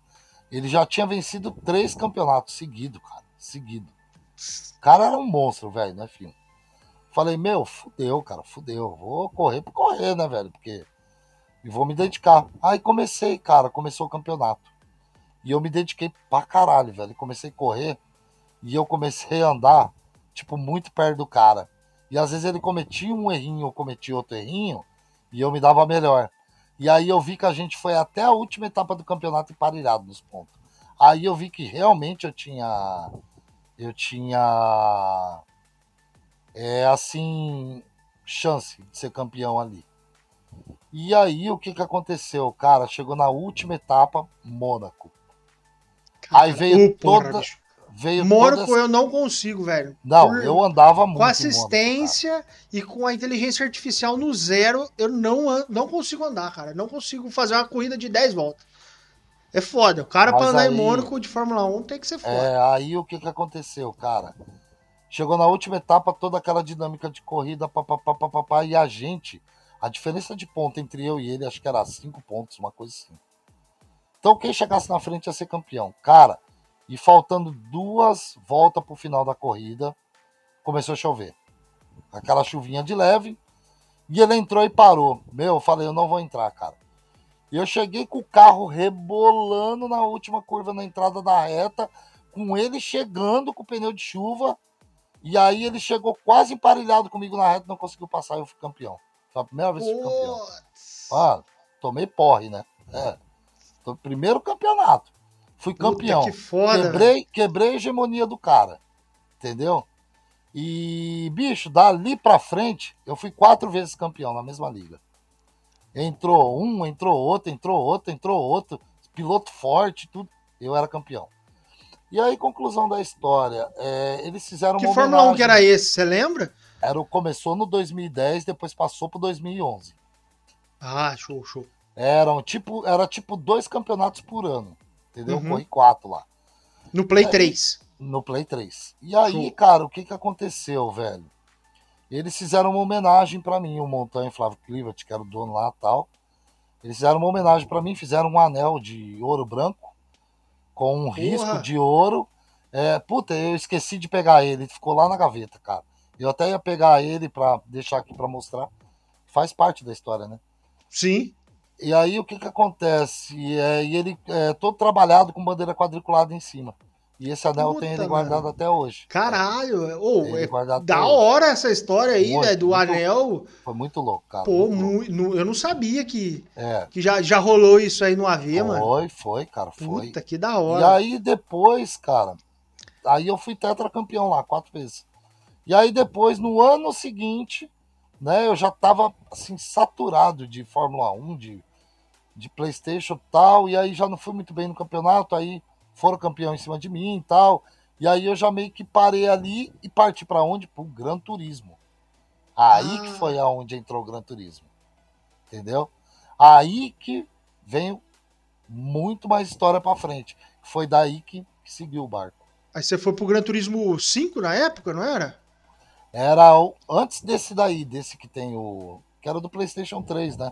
ele já tinha vencido três campeonatos seguidos, cara. Seguido. O cara era um monstro, velho, né, filho? Falei, meu, fudeu, cara, fudeu. Vou correr por correr, né, velho? Porque. E vou me dedicar. Aí comecei, cara, começou o campeonato. E eu me dediquei pra caralho, velho. Comecei a correr e eu comecei a andar, tipo, muito perto do cara. E às vezes ele cometia um errinho, eu cometia outro errinho, e eu me dava melhor. E aí eu vi que a gente foi até a última etapa do campeonato emparelhado nos pontos. Aí eu vi que realmente eu tinha. Eu tinha. É assim. Chance de ser campeão ali. E aí o que que aconteceu? Cara, chegou na última etapa, Mônaco. Aí veio porra, toda. Veio Mônaco toda... eu não consigo, velho. Não, Por- eu andava muito. Com assistência e com a inteligência artificial no zero, eu não, an- não consigo andar, cara. Não consigo fazer uma corrida de 10 voltas. É foda. O cara Mas pra andar aí- em Mônaco de Fórmula 1 tem que ser Mônaco, foda. cara. É, aí o que que aconteceu, cara? Chegou na última etapa toda aquela dinâmica de corrida, papapá, papapá, e a gente, a diferença de ponto entre eu e ele, acho que era 5 pontos, uma coisa assim. Então quem chegasse na frente ia ser campeão. Cara, e faltando duas voltas pro final da corrida, começou a chover. Aquela chuvinha de leve, e ele entrou e parou. Meu, eu falei, eu não vou entrar, cara. E eu cheguei com o carro rebolando na última curva na entrada da reta, com ele chegando com o pneu de chuva. E aí ele chegou quase emparelhado comigo na reta, não conseguiu passar e eu fui campeão. Foi a primeira vez que fui campeão. Ah, tomei porre, né? É. Primeiro campeonato. Fui Puta, campeão. que foda, velho. quebrei, quebrei a hegemonia do cara. Entendeu? E, bicho, dali pra frente, eu fui quatro vezes campeão na mesma liga. Entrou um, entrou outro, entrou outro, entrou outro. Piloto forte, tudo. Eu era campeão. E aí, conclusão da história. é, eles fizeram Que uma Fórmula 1 homenagem. que era esse, você lembra? Era o começou no 2010, depois passou pro 2011. Ah, show, show. Eram tipo, era tipo dois campeonatos por ano. Entendeu? Uhum. Corri quatro lá. No Play É, 3. No Play 3. E aí, Show. cara, o que que aconteceu, velho? Eles fizeram uma homenagem pra mim, o Montanha Flávio Clivat, que era o dono lá e tal. Eles fizeram uma homenagem pra mim, fizeram um anel de ouro branco com um risco de ouro. É, puta, eu esqueci de pegar ele, ficou lá na gaveta, cara. Eu até ia pegar ele pra deixar aqui pra mostrar. Faz parte da história, né? Sim. E aí o que que acontece? É, e ele é todo trabalhado com bandeira quadriculada em cima. E esse anel eu Puta, tenho ele guardado até hoje. Caralho. Ele é da hora essa história aí, velho, do muito. anel. Foi muito louco, cara. Pô, muito louco. eu não sabia que, É, que já, já rolou isso aí no AV, mano. foi, foi, cara, foi. Puta, que da E hora. aí depois, cara, aí eu fui tetracampeão lá, quatro vezes. E aí depois, no ano seguinte, né, eu já tava, assim, saturado de Fórmula 1, de, de Playstation e tal, e aí já não fui muito bem no campeonato, aí foram campeão em cima de mim e tal, e aí eu já meio que parei ali e parti pra onde? Pro Gran Turismo. Aí que Ah. foi aonde entrou o Gran Turismo. Entendeu? Aí que veio muito mais história pra frente. Foi daí que, que seguiu o barco. Aí você foi pro Gran Turismo 5 na época, não era? Era o, antes desse daí, desse que tem o. Que era do PlayStation 3, né?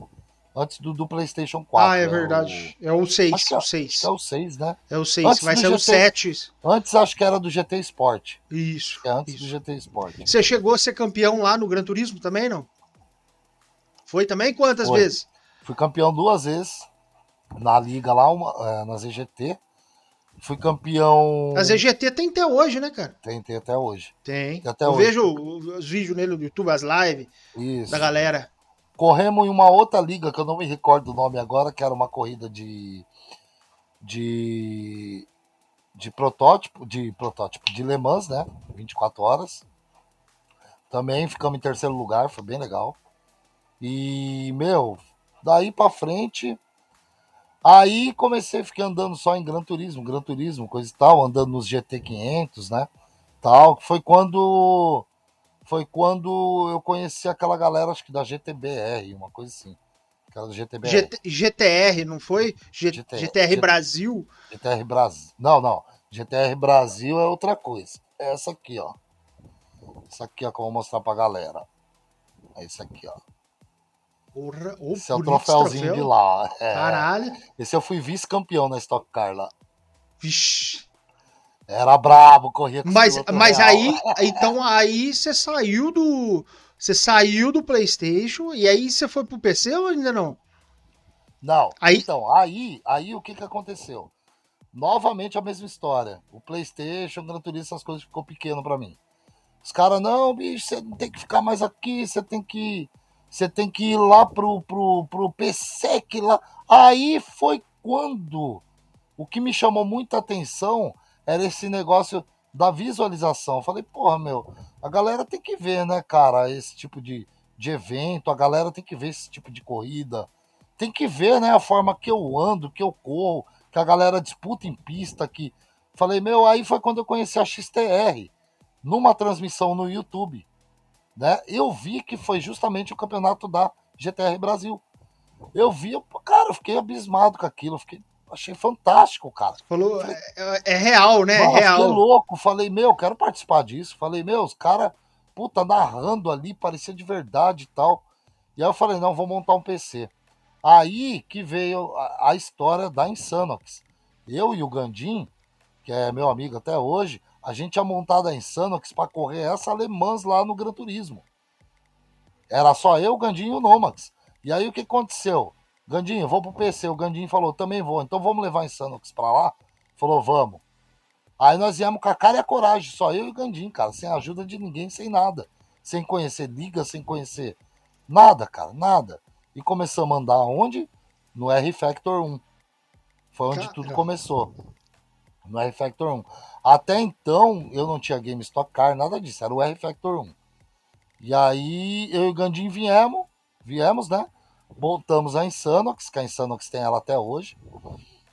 Antes do, do PlayStation 4. ah, é o- verdade. É o 6, Acho que o Acho 6. que é o 6, né? É o 6. Antes Vai ser o GT. 7. Antes acho que era do GT Sport. Isso. É antes isso. do GT Sport. Você chegou a ser campeão lá no Gran Turismo também, não? Foi também? Quantas Foi. vezes? Fui campeão duas vezes na liga lá, uma, é, na ZGT. Fui campeão. A ZGT tem até hoje, né, cara? Tem, tem até hoje. Tem. Até Eu hoje. vejo os vídeos nele no YouTube, as lives Isso. da galera. Corremos em uma outra liga que eu não me recordo o nome agora, que era uma corrida de de de protótipo, de protótipo de Le Mans, né? 24 horas. Também ficamos em terceiro lugar, foi bem legal. E, meu, daí para frente, aí comecei a ficar andando só em Gran Turismo, Gran Turismo, coisa e tal, andando nos GT500, né? Tal, foi quando foi quando eu conheci aquela galera, acho que da GTBR, uma coisa assim. Aquela do GTBR. GT, GTR, não foi? G, GTR, GTR Brasil? GTR Brasil. Não, não. GTR Brasil é outra coisa. É essa aqui, ó. Essa aqui, ó, que eu vou mostrar pra galera. É esse aqui, ó. Porra, oh, esse é o troféuzinho troféu? de lá. É. Caralho. Esse eu fui vice-campeão na Stock Car lá. Vixe. Era brabo, corria com Mas, mas aí, então aí você saiu do. Você saiu do PlayStation e aí você foi pro PC ou ainda não? Não. Aí... Então, aí, aí o que que aconteceu? Novamente a mesma história. O PlayStation, o Gran Turismo, essas coisas ficou pequeno para mim. Os caras, não, bicho, você não tem que ficar mais aqui, você tem que. Você tem que ir lá pro, pro, pro PC que lá. Aí foi quando o que me chamou muita atenção era esse negócio da visualização. Eu falei, porra, meu, a galera tem que ver, né, cara, esse tipo de, de evento, a galera tem que ver esse tipo de corrida. Tem que ver, né, a forma que eu ando, que eu corro, que a galera disputa em pista, que. Falei, meu, aí foi quando eu conheci a XTR numa transmissão no YouTube, né? Eu vi que foi justamente o campeonato da GTR Brasil. Eu vi, cara, eu fiquei abismado com aquilo, fiquei, achei fantástico, cara. Falou, é, é, é real, né? É real. Louco, falei, meu, quero participar disso. Falei, meu, os caras, puta, narrando ali, parecia de verdade e tal. E aí eu falei, não, vou montar um PC. Aí que veio a, a história da Insanox. Eu e o Gandim, que é meu amigo até hoje, a gente tinha montado a Insanox para correr essa alemãs lá no Gran Turismo. Era só eu, o Gandinho e o Nomax. E aí o que aconteceu? Gandinho, vou pro PC. O Gandinho falou, também vou. Então vamos levar Insanox pra lá? Falou, vamos. Aí nós viemos com a cara e a coragem, só eu e o Gandinho, cara, sem ajuda de ninguém, sem nada. Sem conhecer liga, sem conhecer nada, cara, nada. E começamos a andar onde? No R Factor 1. Foi onde Caramba. tudo começou. No R Factor 1. Até então eu não tinha Game Stock Car, nada disso, era o R Factor 1. E aí eu e o Gandinho viemos, viemos, né? Montamos a Insanox, que a Insanox tem ela até hoje.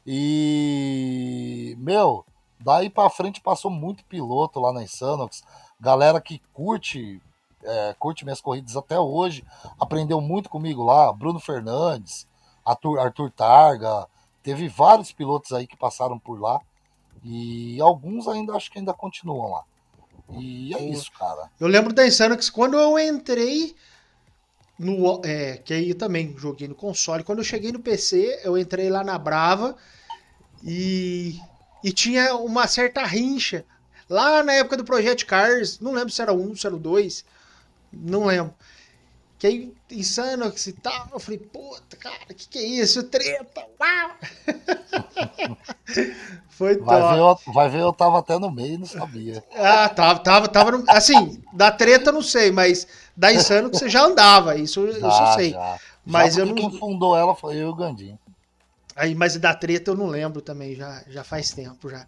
E, meu, daí pra frente passou muito piloto lá na Insanox. Galera que curte, é, curte minhas corridas até hoje, aprendeu muito comigo lá. Bruno Fernandes, Arthur, Arthur Targa, teve vários pilotos aí que passaram por lá. E alguns ainda acho que ainda continuam lá. E é isso, cara. Eu lembro da Insanox quando eu entrei no. É, que aí também joguei no console. Quando eu cheguei no PC, eu entrei lá na Brava e, e tinha uma certa rincha. Lá na época do Project Cars, não lembro se era um, se era o dois, não lembro. Que aí, insano que se tal. Eu falei, puta, cara, que que é isso? Treta, uau! [LAUGHS] Foi vai top. Ver, eu, vai ver, eu tava até no meio e não sabia. Ah, tava, tava, tava no, assim, da treta eu não sei, mas da insano que você já andava, isso, já, eu sei. Já. Mas já eu não... quem fundou ela foi eu e o Gandinho. Aí, mas da treta eu não lembro também, já, já faz tempo já.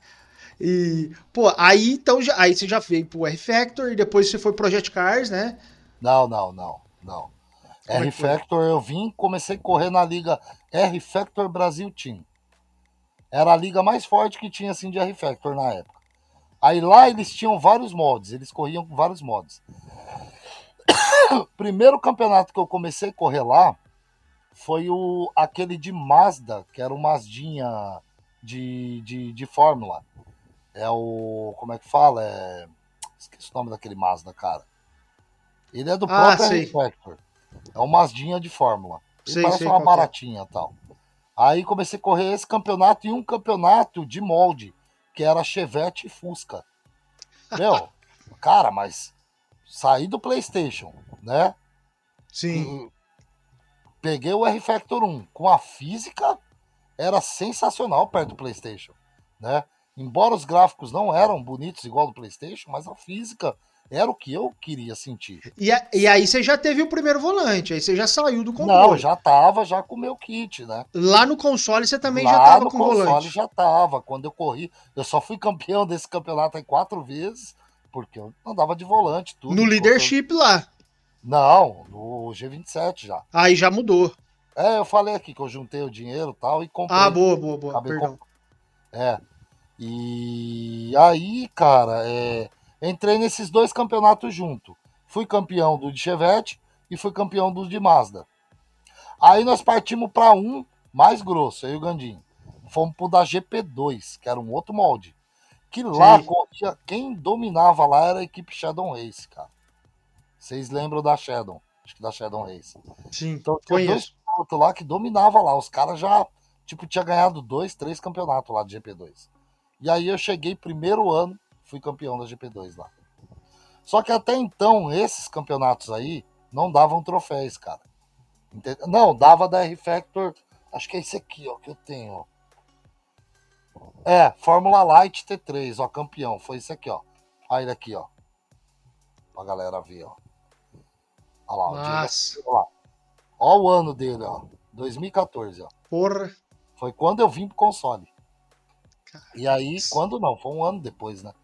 E, pô, aí então já, aí você já veio pro R-Factor e depois você foi Project Cars, né? Não, não, não. Não. É R Factor eu vim, comecei a correr na liga R Factor Brasil Team. Era a liga mais forte que tinha assim de R Factor na época. Aí lá eles tinham vários mods, eles corriam com vários mods. [COUGHS] Primeiro campeonato que eu comecei a correr lá foi o aquele de Mazda, que era o Mazdinha de, de, de Fórmula. É o. Como é que fala? É, esqueci o nome daquele Mazda, cara. Ele é do ah, próprio R-Factor. É uma Mazdinha de Fórmula. Ele sei, parece sei, uma é. baratinha e tal. Aí comecei a correr esse campeonato e um campeonato de molde, que era Chevette e Fusca. Meu, [LAUGHS] cara, mas saí do PlayStation, né? Sim. Peguei o R-Factor 1 com a física, era sensacional perto do PlayStation, né? Embora os gráficos não eram bonitos igual do PlayStation, mas a física Era o que eu queria sentir. E, a, e aí você já teve o primeiro volante, aí você já saiu do controle. Não, já tava já com o meu kit, né? Lá no console você também Lá já tava no com console volante. já tava. Quando eu corri, eu só fui campeão desse campeonato aí quatro vezes, porque eu andava de volante, tudo. No leadership lá. Não, no G27 já. Aí já mudou. É, eu falei aqui que eu juntei o dinheiro e tal e comprei. Ah, boa, boa, boa. Perdão. É. E aí, cara, é, entrei nesses dois campeonatos junto. Fui campeão do de Chevette e fui campeão do de Mazda. Aí nós partimos para um mais grosso, e o Gandinho. Fomos pro da GP2, que era um outro molde. Que lá corria, quem dominava lá era a equipe Shadow Race, cara. Vocês lembram da Shadow? Acho que da Shadow Race. Sim, Então tinha dois pilotos lá que dominava lá. Os caras já, tipo, tinha ganhado dois, três campeonatos lá de GP2. E aí eu cheguei primeiro ano, fui campeão da GP2 lá. Só que até então, esses campeonatos aí não davam troféus, cara. Ente- Não, dava da R-Factor, acho que é esse aqui, ó, que eu tenho, ó. É, Fórmula Light T3, ó, campeão. Foi esse aqui, ó. Olha ele aqui, ó. Pra galera ver, ó. Olha lá, Nossa, Olha lá. Ó o ano dele, ó. 2014, ó. porra. Foi quando eu vim pro console. Cara, E aí, quando não, foi um ano depois, né?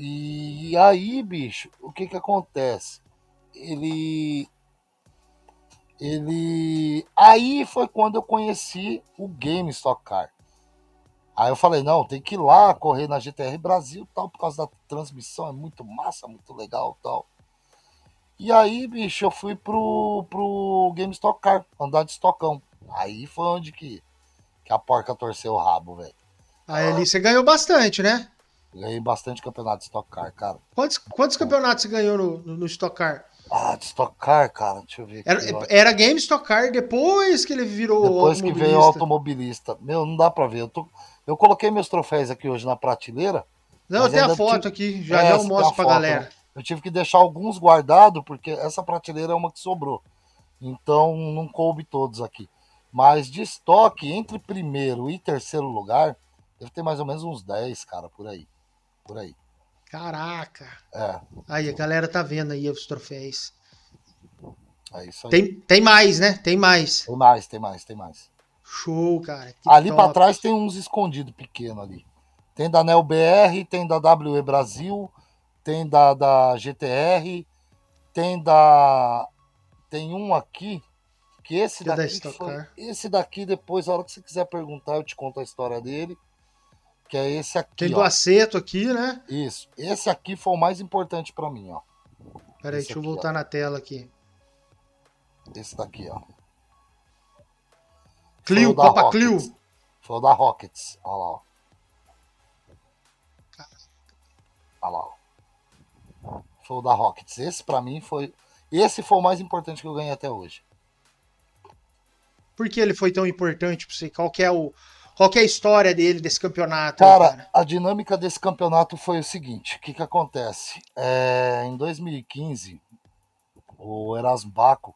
E aí, bicho, o que que acontece? Ele. Ele. Aí foi quando eu conheci o Game Stock Car. Aí eu falei, não, tem que ir lá correr na GTR Brasil tal, por causa da transmissão, é muito massa, muito legal tal. E aí, bicho, eu fui pro, pro Game Stock Car, andar de estocão. Aí foi onde que, que a porca torceu o rabo, velho. Aí ali você ganhou bastante, né? Ganhei bastante campeonato de Stock Car, cara. Quantos, quantos campeonatos você ganhou no, no, no Stock Car? Ah, de Stock Car, cara, deixa eu ver. Era, era Game Stock Car depois que ele virou Depois que veio o automobilista. Meu, não dá pra ver. Eu, tô... eu coloquei meus troféus aqui hoje na prateleira. Não, tem a foto aqui, já, É, já eu mostro pra foto, galera. né? Eu tive que deixar alguns guardados, porque essa prateleira é uma que sobrou. Então não coube todos aqui. Mas de estoque, entre primeiro e terceiro lugar, deve ter mais ou menos uns 10, cara, por aí. Por aí. Caraca. É, Aí, a galera tá vendo aí os troféus. é isso aí. Tem, tem mais, né? Tem mais. Tem mais, tem mais, tem mais. Show, cara. Ali top. pra trás tem uns escondidos pequenos ali. Tem da Neo BR, tem da WE Brasil, tem da, da GTR, tem da. Tem um aqui, que esse Que é da daqui. Foi- esse daqui, depois, a hora que você quiser perguntar, eu te conto a história dele. Que é esse aqui. Tem do ó. aceto aqui, né? Isso. Esse aqui foi o mais importante pra mim, ó. Pera aí, Esse deixa eu aqui, voltar na tela aqui. Esse daqui, ó. Clio, Papa Rockets. Clio. Foi o da Rockets. Olha lá, ó. Olha lá, ó. Foi o da Rockets. Esse pra mim foi. Esse foi o mais importante que eu ganhei até hoje. Por que ele foi tão importante pra você? Qual que é, o, qual que é a história dele, desse campeonato? aí, Cara, a dinâmica desse campeonato foi o seguinte: o que, que acontece? É, em 2015, o Erasmo Baco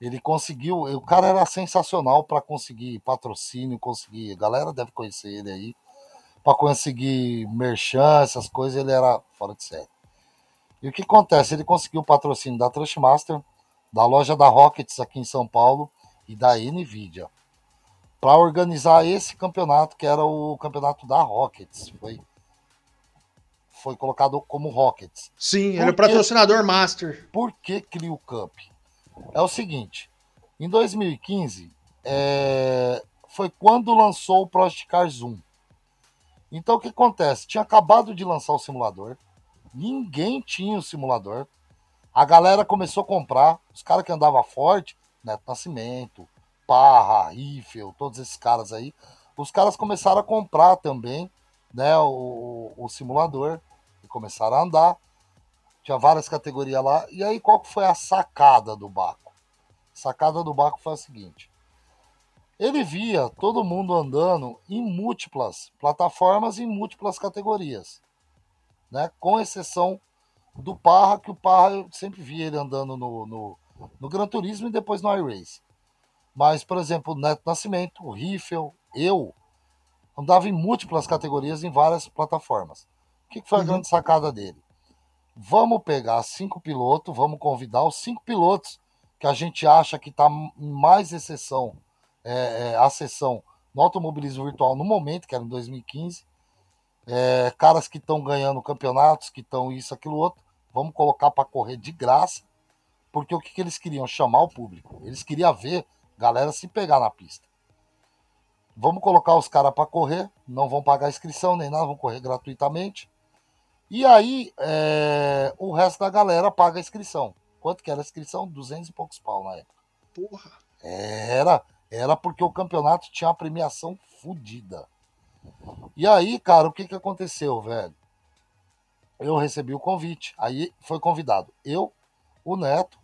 ele conseguiu. O cara era sensacional para conseguir patrocínio, conseguir. A galera deve conhecer ele aí. Para conseguir merchan, essas coisas, ele era fora de série. E o que acontece? Ele conseguiu o patrocínio da Trustmaster, da loja da Rockets aqui em São Paulo e da Nvidia para organizar esse campeonato que era o campeonato da Rockets. Foi, foi colocado como Rockets. Sim, Por ele é o patrocinador master. Por que Clio Cup? É o seguinte, em 2015 é, foi quando lançou o Project Cars 1. Então o que acontece? Tinha acabado de lançar o simulador, ninguém tinha o simulador, a galera começou a comprar, os caras que andavam forte, Neto Nascimento, Parra, Riffel, todos esses caras aí, os caras começaram a comprar também né, o, o simulador e começaram a andar tinha várias categorias lá. E aí, qual que foi a sacada do Baco? A sacada do Baco foi a seguinte: ele via todo mundo andando em múltiplas plataformas em múltiplas categorias, né? Com exceção do Parra, que o Parra eu sempre via ele andando no, no, no Gran Turismo e depois no iRace. Mas, por exemplo, o Neto Nascimento, o Riffel, eu andava em múltiplas categorias em várias plataformas. O que, foi a Uhum. grande sacada dele? vamos pegar cinco pilotos, vamos convidar os cinco pilotos que a gente acha que está mais exceção, é, é, a sessão no automobilismo virtual no momento, que era em 2015. É, caras que estão ganhando campeonatos, que estão isso, aquilo, outro. Vamos colocar para correr de graça, porque o que, que eles queriam? Chamar o público. Eles queriam ver galera se pegar na pista. Vamos colocar os caras para correr, não vão pagar inscrição nem nada, vão correr gratuitamente. E aí, é, o resto da galera paga a inscrição. Quanto que era a inscrição? 200 e poucos pau na época. Porra. Era, era porque o campeonato tinha uma premiação fodida. E aí, cara, o que que aconteceu, velho? Eu recebi o convite. Aí foi convidado eu, o Neto,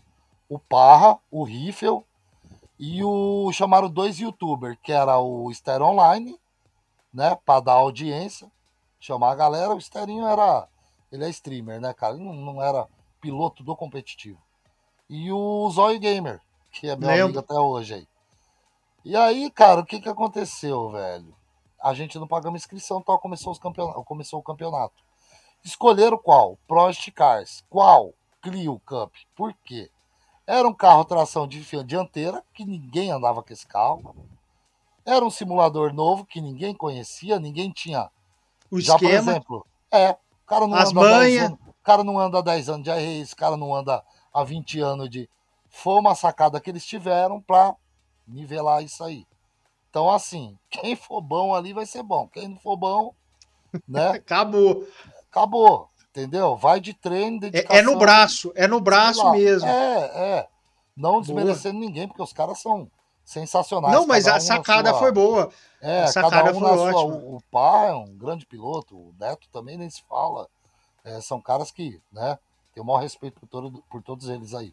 o Parra, o Riffel e o chamaram dois youtubers, que era o Ster Online, né, para dar audiência, chamar a galera. O Sterinho era, ele é streamer, né, cara? Ele não, não era piloto do competitivo. E o Zóio Gamer, que é meu Lembra. amigo até hoje aí. E aí, cara, o que que aconteceu, velho? A gente não pagamos inscrição, tal, começou, os campeonato, começou o campeonato. Escolheram qual? Prost Cars. Qual? Clio Cup. Por quê? Era um carro tração dianteira, que ninguém andava com esse carro. Era um simulador novo que ninguém conhecia, ninguém tinha. O Já, esquema. por exemplo, é, o cara não As anda manhas. Anos, o cara não anda há 10 anos de race, o cara não anda há 20 anos de. Foi uma sacada que eles tiveram para nivelar isso aí. Então, assim, [LAUGHS] quem for bom ali vai ser bom. Quem não for bom, né? Acabou. Acabou. Entendeu? Vai de treino, dedicação. É, é no braço, é no braço mesmo. É, é. Não desmerecendo boa. ninguém, porque os caras são sensacionais. Não, mas a sacada sua... foi boa. É, a sacada um foi ótima. Sua... O, o Pá é um grande piloto, o Neto também nem se fala. É, são caras que, né, tem o maior respeito por, todo, por todos eles aí.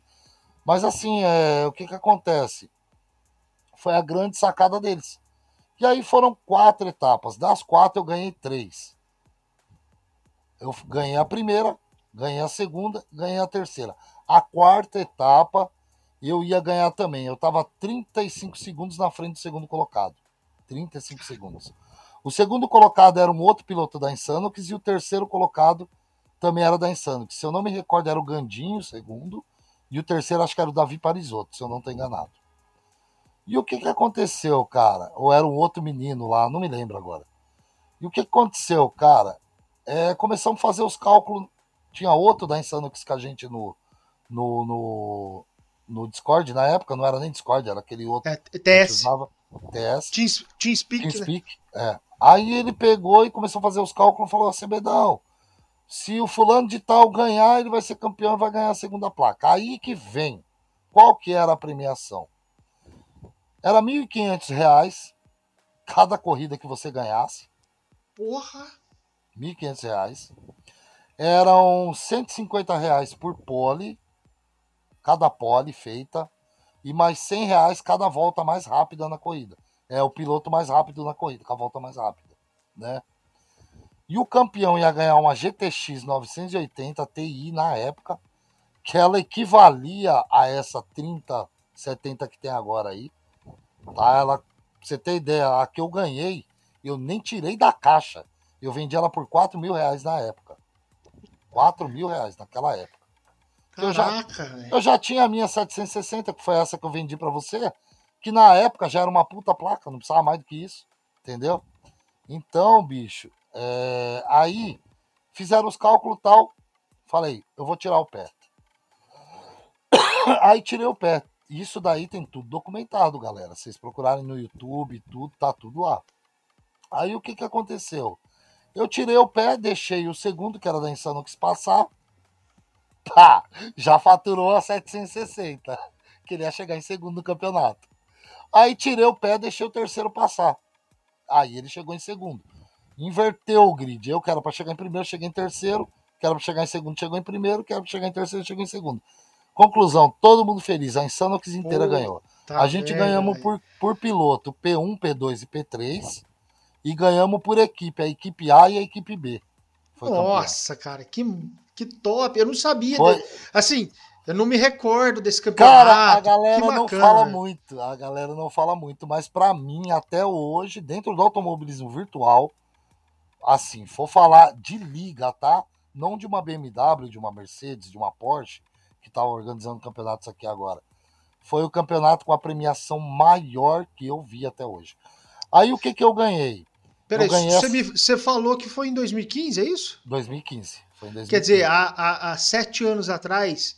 Mas assim, é, o que que acontece? Foi a grande sacada deles. E aí foram quatro etapas. Das quatro eu ganhei três. Eu ganhei a primeira, ganhei a segunda, ganhei a terceira. A quarta etapa eu ia ganhar também. Eu estava 35 segundos na frente do segundo colocado. 35 segundos. O segundo colocado era um outro piloto da Insanux e o terceiro colocado também era da Insanux. Se eu não me recordo, era o Gandinho, o segundo, e o terceiro acho que era o Davi Parisotto, se eu não estou enganado. E o que, que aconteceu, cara? Ou era um outro menino lá, não me lembro agora. E o que aconteceu, cara? É, começamos a fazer os cálculos. Tinha outro da Insanux que a gente no, no, no, no, Discord, na época, não era nem Discord, era aquele outro. É, TS. Usava, TS. Teams, Teamspeak. Teamspeak, né? é. Aí ele pegou e começou a fazer os cálculos e falou assim, Bedão, se o fulano de tal ganhar, ele vai ser campeão e vai ganhar a segunda placa. Aí que vem. Qual que era a premiação? Era R$ 1.500 cada corrida que você ganhasse. Porra! R$ 1.500. Eram 150 reais por pole, cada pole feita, e mais 100 reais cada volta mais rápida na corrida. É o piloto mais rápido na corrida, com a volta mais rápida, né? E o campeão ia ganhar uma GTX 980 Ti na época, que ela equivalia a essa 3070 que tem agora aí. Tá? Ela, pra você ter ideia, a que eu ganhei, eu nem tirei da caixa. Eu vendi ela por 4 mil reais na época. 4 mil reais naquela época. Caraca, eu, já, eu já tinha a minha 760, que foi essa que eu vendi para você, que na época já era uma puta placa, não precisava mais do que isso. Entendeu? Então, bicho, é, aí fizeram os cálculos tal. Falei, eu vou tirar o pé. [COUGHS] Aí tirei o pé. Isso daí tem tudo documentado, galera. Vocês procurarem no YouTube, tudo, tá tudo lá. Aí o que que aconteceu? Eu tirei o pé, deixei o segundo, que era da Insanux, passar. Pá, já faturou a 760. Queria chegar em segundo no campeonato. Aí tirei o pé, deixei o terceiro passar. Aí ele chegou em segundo. Inverteu o grid. Eu quero para chegar em primeiro, cheguei em terceiro. Quero para chegar em segundo, chegou em primeiro. Quero para chegar em terceiro, chegou em segundo. Conclusão, todo mundo feliz. A Insanux inteira Pô, ganhou. Tá a gente ganhamos por, por piloto P1, P2 e P3 e ganhamos por equipe, a equipe A e a equipe B. Nossa, campeão. cara, que, que top! Eu não sabia. De... Assim, eu não me recordo desse campeonato. Cara, a galera não fala muito, a galera não fala muito, mas para mim, até hoje, dentro do automobilismo virtual, assim, for falar de liga, tá? não de uma BMW, de uma Mercedes, de uma Porsche, que estava organizando campeonatos aqui agora. Foi o campeonato com a premiação maior que eu vi até hoje. Aí o que, que eu ganhei? Peraí, você, me, você falou que foi em 2015, é isso? 2015. Foi em 2015. Quer dizer, há, há, há sete anos atrás.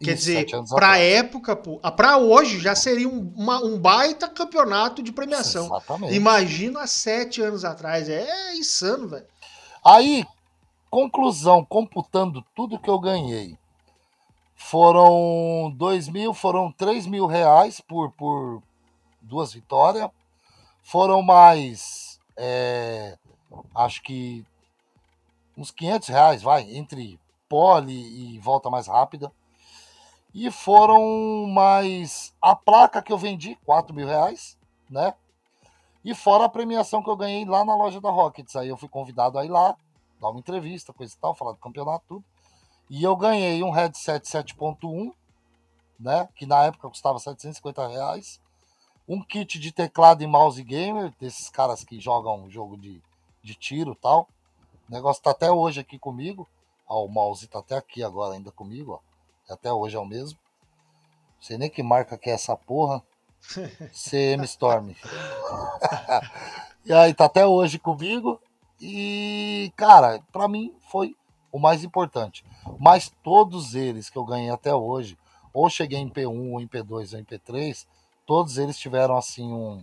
Quer isso, dizer, para a época, para hoje já seria um, uma, um baita campeonato de premiação. Exatamente. Imagina há sete anos atrás. É insano, velho. Aí, conclusão, computando tudo que eu ganhei, foram dois mil, foram três mil reais por, por duas vitórias. Foram mais, é, acho que uns 500 reais, vai, entre pole e volta mais rápida. E foram mais a placa que eu vendi, 4 mil reais, né? E fora a premiação que eu ganhei lá na loja da Rockets. Aí eu fui convidado a ir lá, dar uma entrevista, coisa e tal, falar do campeonato, tudo. E eu ganhei um headset 7.1, né? Que na época custava 750 reais. Um kit de teclado e mouse gamer, desses caras que jogam jogo de, de tiro e tal. O negócio tá até hoje aqui comigo. Ó, o mouse tá até aqui agora ainda comigo, ó. Até hoje é o mesmo. Não sei nem que marca que é essa porra. [LAUGHS] CM Storm. [LAUGHS] e aí tá até hoje comigo. E, cara, para mim foi o mais importante. Mas todos eles que eu ganhei até hoje, ou cheguei em P1, ou em P2, ou em P3, todos eles tiveram assim um.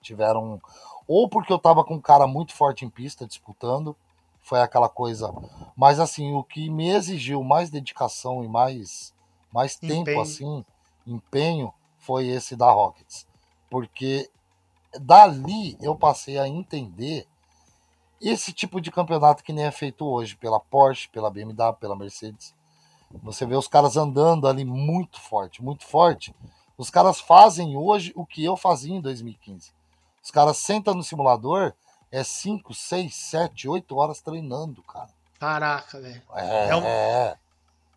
Tiveram. Ou porque eu tava com um cara muito forte em pista disputando, foi aquela coisa. Mas assim, o que me exigiu mais dedicação e mais, mais tempo, empenho. assim, empenho, foi esse da Rockets. Porque dali eu passei a entender esse tipo de campeonato que nem é feito hoje pela Porsche, pela BMW, pela Mercedes. Você vê os caras andando ali muito forte, muito forte. Os caras fazem hoje o que eu fazia em 2015. Os caras sentam no simulador é 5, 6, 7, 8 horas treinando, cara. Caraca, velho. É, é, um, é,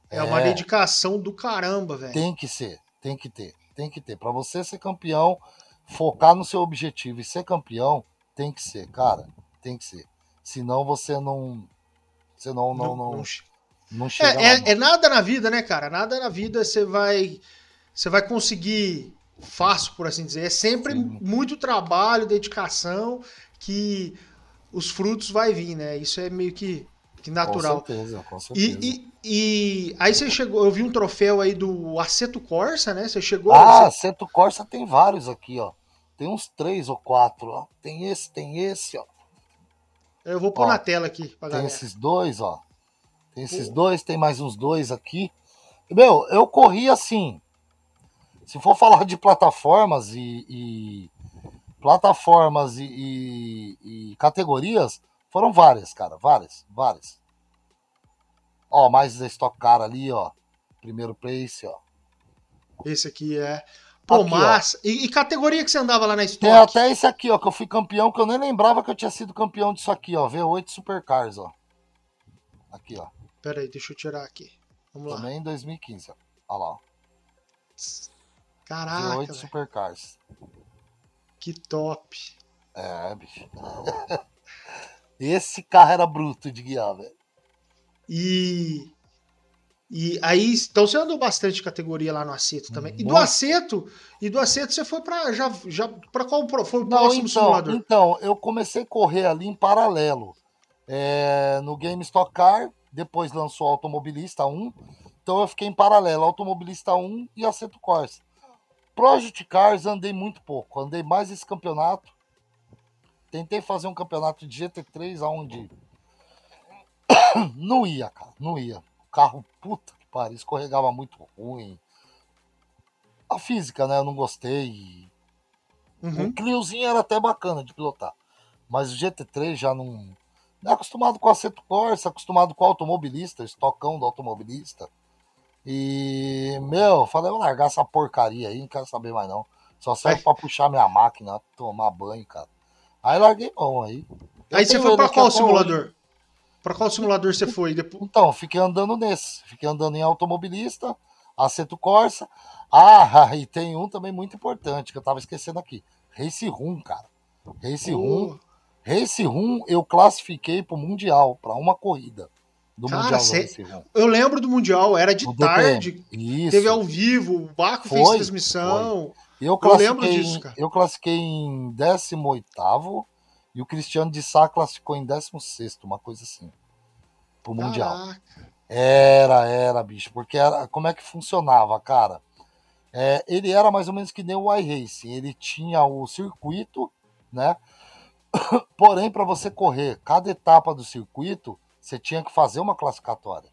é, uma dedicação do caramba, velho. Tem que ser, tem que ter, tem que ter. Para você ser campeão, focar no seu objetivo e ser campeão, tem que ser, cara, tem que ser. Senão você não. Você não. não, não, não, não chega. É, é, é, nada na vida, né, cara? Nada na vida você vai. Você vai conseguir fácil, por assim dizer. É sempre Sim. muito trabalho, dedicação que os frutos vai vir, né? Isso é meio que, que natural. Com certeza, com certeza. E, e, e, aí você chegou, eu vi um troféu aí do Aceto Corsa, né? Você chegou. Ah, você... Aceto Corsa tem vários aqui, ó. Tem uns três ou quatro, ó. Tem esse, tem esse, ó. Eu vou pôr ó, na tela aqui pra Tem galera. esses dois, ó. Tem esses dois, tem mais uns dois aqui. Meu, eu corri assim. Se for falar de plataformas e, e plataformas e, e, e, categorias foram várias, cara, várias, várias. Ó, mais a Stock Car ali, ó, primeiro place, ó. Esse aqui é. Pô, aqui, massa. E, e, categoria que você andava lá na Stock? Tem até esse aqui, ó, que eu fui campeão, que eu nem lembrava que eu tinha sido campeão disso aqui, ó, V8 Supercars, ó. Aqui, ó. Pera aí, deixa eu tirar aqui. Vamos Também lá. em 2015, ó. Olha lá, ó. Caraca. V8 Supercars. Que top. É, bicho. [LAUGHS] Esse carro era bruto de guiar, velho. E. E aí, então você andou bastante categoria lá no Aceto também. Muito. E do Aceto, e do Aceto você foi para já já para qual foi o Não, próximo então, simulador? Então, eu comecei a correr ali em paralelo. É, no Game Stock Car, depois lançou Automobilista 1. Então eu fiquei em paralelo, Automobilista 1 e Aceto Corsa. Project Cars andei muito pouco, andei mais esse campeonato. Tentei fazer um campeonato de GT3 aonde [COUGHS] não ia, cara, não ia. O carro, puta que pariu, escorregava muito ruim. A física, né, eu não gostei. Uhum. O Cliozinho era até bacana de pilotar, mas o GT3 já não. Não é acostumado com Aceto Corsa, acostumado com o automobilista, estocão do automobilista. E, meu, falei, vou largar essa porcaria aí, não quero saber mais não. Só serve pra puxar minha máquina, tomar banho, cara. Aí larguei mão aí. Eu aí você foi pra qual simulador? Pra qual simulador você foi? Depois... Então, fiquei andando nesse. Fiquei andando em automobilista, Aceto Corsa. Ah, [LAUGHS] e tem um também muito importante que eu tava esquecendo aqui. Race Room, cara. Race. Room. Race Room eu classifiquei para o Mundial, para uma corrida do Cara, Mundial cê... Eu lembro do Mundial, era de tarde. Isso. Teve ao vivo, o Baco fez transmissão. Foi. Eu, eu lembro disso, cara. Eu classifiquei em 18 e o Cristiano de Sá classificou em 16, uma coisa assim. Pro Mundial. Caraca. Era, era, bicho. Porque era, como é que funcionava, cara? É, ele era mais ou menos que nem o iRacing. Ele tinha o circuito, né? [COUGHS] Porém, para você correr cada etapa do circuito, você tinha que fazer uma classificatória.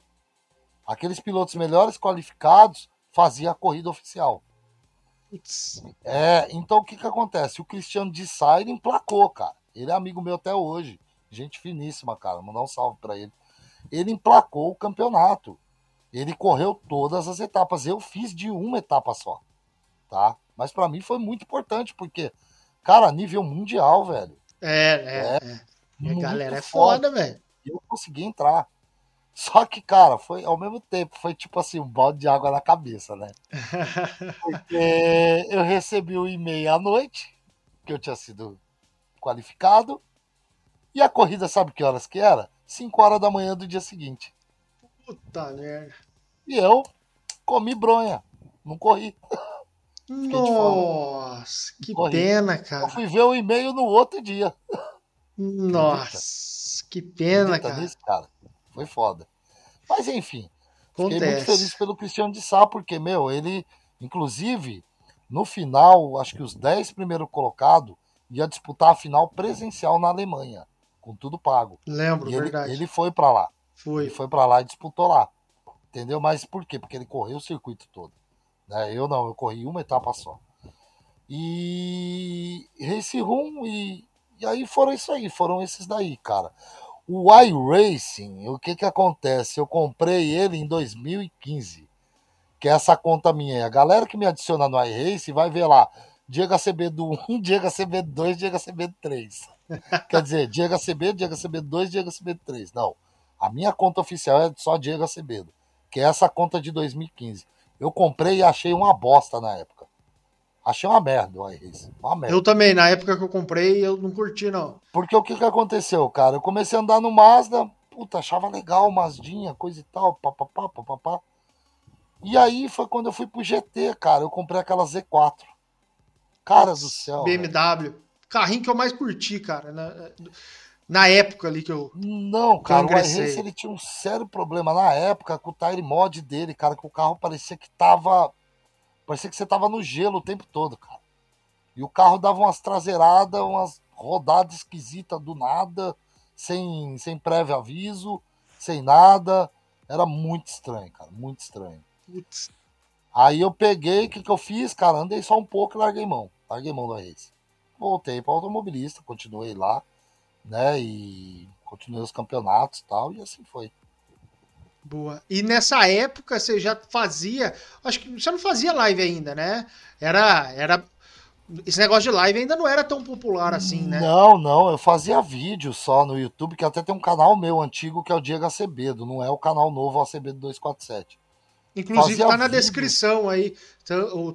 Aqueles pilotos melhores qualificados faziam a corrida oficial. É, então o que que acontece? O Cristiano de ele emplacou, cara. Ele é amigo meu até hoje. Gente finíssima, cara. Mandar um salve para ele. Ele emplacou o campeonato. Ele correu todas as etapas. Eu fiz de uma etapa só, tá? Mas para mim foi muito importante porque, cara, nível mundial, velho. É, é. é. A galera é foda, velho. Eu consegui entrar. Só que, cara, foi ao mesmo tempo, foi tipo assim, um balde de água na cabeça, né? Porque eu recebi o um e-mail à noite, que eu tinha sido qualificado, e a corrida, sabe que horas que era? 5 horas da manhã do dia seguinte. Puta merda. E eu comi bronha, não corri. Nossa, que corri. pena, cara. Eu fui ver o e-mail no outro dia. Nossa, que pena, cara. Nisso, cara. Foi foda. Mas enfim, Acontece. fiquei muito feliz pelo Cristiano de Sá, porque, meu, ele, inclusive, no final, acho que os 10 primeiros colocados ia disputar a final presencial na Alemanha, com tudo pago. Lembro, e verdade. Ele, ele foi para lá. Foi. Ele foi para lá e disputou lá. Entendeu? Mas por quê? Porque ele correu o circuito todo. Né? Eu não, eu corri uma etapa só. E Race Room e, e aí foram isso aí, foram esses daí, cara. O iRacing, o que que acontece? Eu comprei ele em 2015, que é essa conta minha. A galera que me adiciona no iRacing vai ver lá, Diego CB do 1, Diego CB do 2, Diego CB do 3. Quer dizer, Diego CB, Diego CB do 2, Diego CB do 3. Não, a minha conta oficial é só Diego Acevedo, que é essa conta de 2015. Eu comprei e achei uma bosta na época. Achei uma merda o iRace. Uma merda. Eu também, na época que eu comprei, eu não curti, não. Porque o que, que aconteceu, cara? Eu comecei a andar no Mazda, puta, achava legal, Mazdinha, coisa e tal, papapá, papapá. E aí foi quando eu fui pro GT, cara. Eu comprei aquela Z4. Cara do céu. BMW. Velho. Carrinho que eu mais curti, cara. Na, na época ali que eu. Não, cara, o iRace ele tinha um sério problema na época com o tire mod dele, cara, que o carro parecia que tava Parecia que você tava no gelo o tempo todo, cara. E o carro dava umas traseiradas, umas rodadas esquisitas do nada, sem, sem prévio aviso, sem nada. Era muito estranho, cara, muito estranho. Putz. Aí eu peguei, o que, que eu fiz, cara? Andei só um pouco e larguei mão. Larguei mão da race. Voltei para automobilista, continuei lá, né? E continuei os campeonatos e tal, e assim foi. Boa. E nessa época você já fazia. Acho que você não fazia live ainda, né? Era. era esse negócio de live ainda não era tão popular assim, né? Não, não. Eu fazia vídeo só no YouTube, que até tem um canal meu antigo que é o Diego Acebedo, não é o canal novo Acebedo 247. Inclusive fazia tá na vídeo. descrição aí,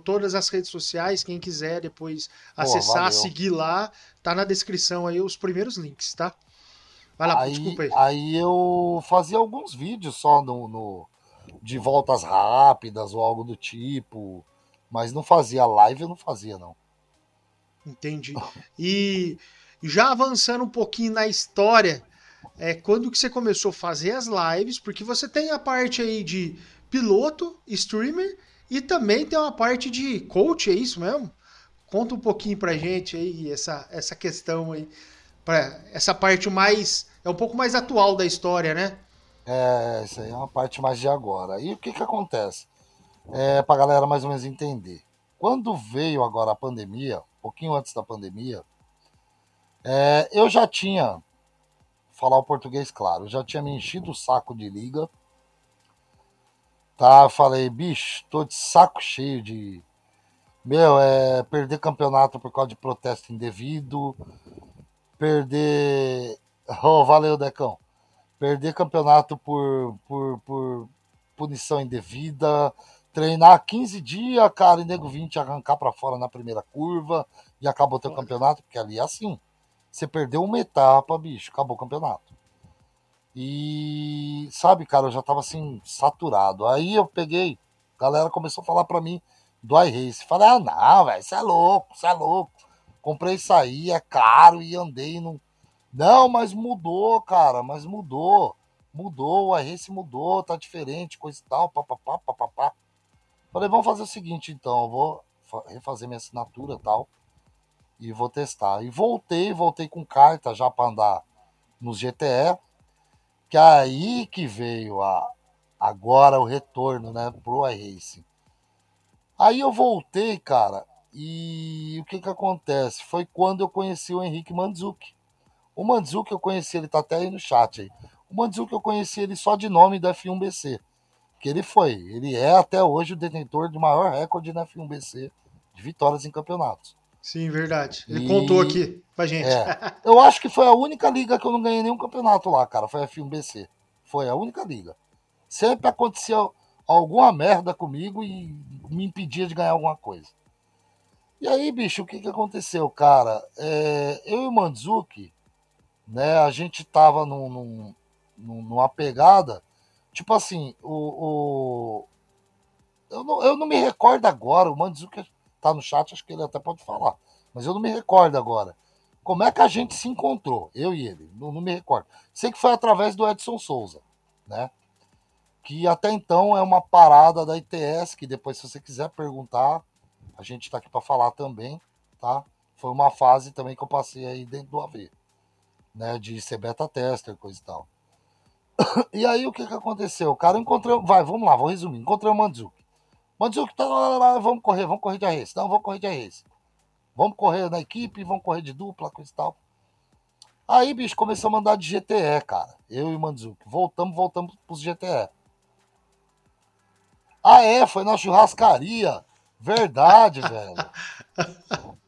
todas as redes sociais, quem quiser depois acessar, Pô, seguir lá, tá na descrição aí os primeiros links, tá? Vai lá, aí, desculpa aí. Aí eu fazia alguns vídeos só no, no, de voltas rápidas ou algo do tipo, mas não fazia live, eu não fazia não. Entendi. E já avançando um pouquinho na história, é quando que você começou a fazer as lives? Porque você tem a parte aí de piloto, streamer e também tem uma parte de coach, é isso mesmo? Conta um pouquinho pra gente aí essa, essa questão aí, para essa parte mais é um pouco mais atual da história, né? É, isso aí é uma parte mais de agora. E o que que acontece? É, pra galera mais ou menos entender. Quando veio agora a pandemia, um pouquinho antes da pandemia, é, eu já tinha, falar o português claro, já tinha me enchido o saco de liga. Tá, falei, bicho, tô de saco cheio de. Meu, é perder campeonato por causa de protesto indevido, perder [LAUGHS] Oh, valeu, Decão. Perder campeonato por, por, por punição indevida, treinar 15 dias, cara, e nego 20 arrancar para fora na primeira curva e acabou teu campeonato, porque ali é assim. Você perdeu uma etapa, bicho, acabou o campeonato. E sabe, cara, eu já tava assim, saturado. Aí eu peguei, a galera começou a falar pra mim do iRace. Falei, ah, não, velho, você é louco, você é louco. Comprei isso aí, é caro e andei. Não, mas mudou, cara, mas mudou. Mudou, o iRace mudou, tá diferente, coisa e tal, papapá, papapá. Falei, vamos fazer o seguinte então, eu vou refazer minha assinatura e tal. E vou testar. E voltei, voltei com carta já para andar nos GTE. Que é aí que veio a, agora o retorno, né, pro iRacing. Aí eu voltei, cara, e o que que acontece? Foi quando eu conheci o Henrique Mandzuki. O Mandzuki eu conheci, ele tá até aí no chat aí. O Mandzuki eu conheci ele só de nome da F1BC. Que ele foi, ele é até hoje o detentor de maior recorde na F1BC de vitórias em campeonatos. Sim, verdade. Ele e... contou aqui pra gente. É. Eu acho que foi a única liga que eu não ganhei nenhum campeonato lá, cara. Foi a F1BC. Foi a única liga. Sempre acontecia alguma merda comigo e me impedia de ganhar alguma coisa. E aí, bicho, o que, que aconteceu, cara? É, eu e o Mandzuki, né, a gente tava num, num, numa pegada, tipo assim, o, o, eu, não, eu não me recordo agora, o Mandzuki tá no chat, acho que ele até pode falar, mas eu não me recordo agora. Como é que a gente se encontrou, eu e ele, não, não me recordo. Sei que foi através do Edson Souza, né? Que até então é uma parada da ITS, que depois, se você quiser perguntar, a gente está aqui para falar também, tá? Foi uma fase também que eu passei aí dentro do AV, né? De ser beta tester, coisa e tal. [COUGHS] E aí o que que aconteceu? O cara encontrou, vai, vamos lá, vou resumir. Encontrei o Mandzuki. Mandzuki, tá, lá, lá, vamos correr, vamos correr de arresto. Não, vamos correr de arresto. Vamos correr na equipe, vamos correr de dupla, coisa e tal. Aí, bicho, começou a mandar de GTE, cara. Eu e o Mandzuki. Voltamos, voltamos pros GTE. Ah, é, foi na churrascaria. Verdade, velho. [LAUGHS]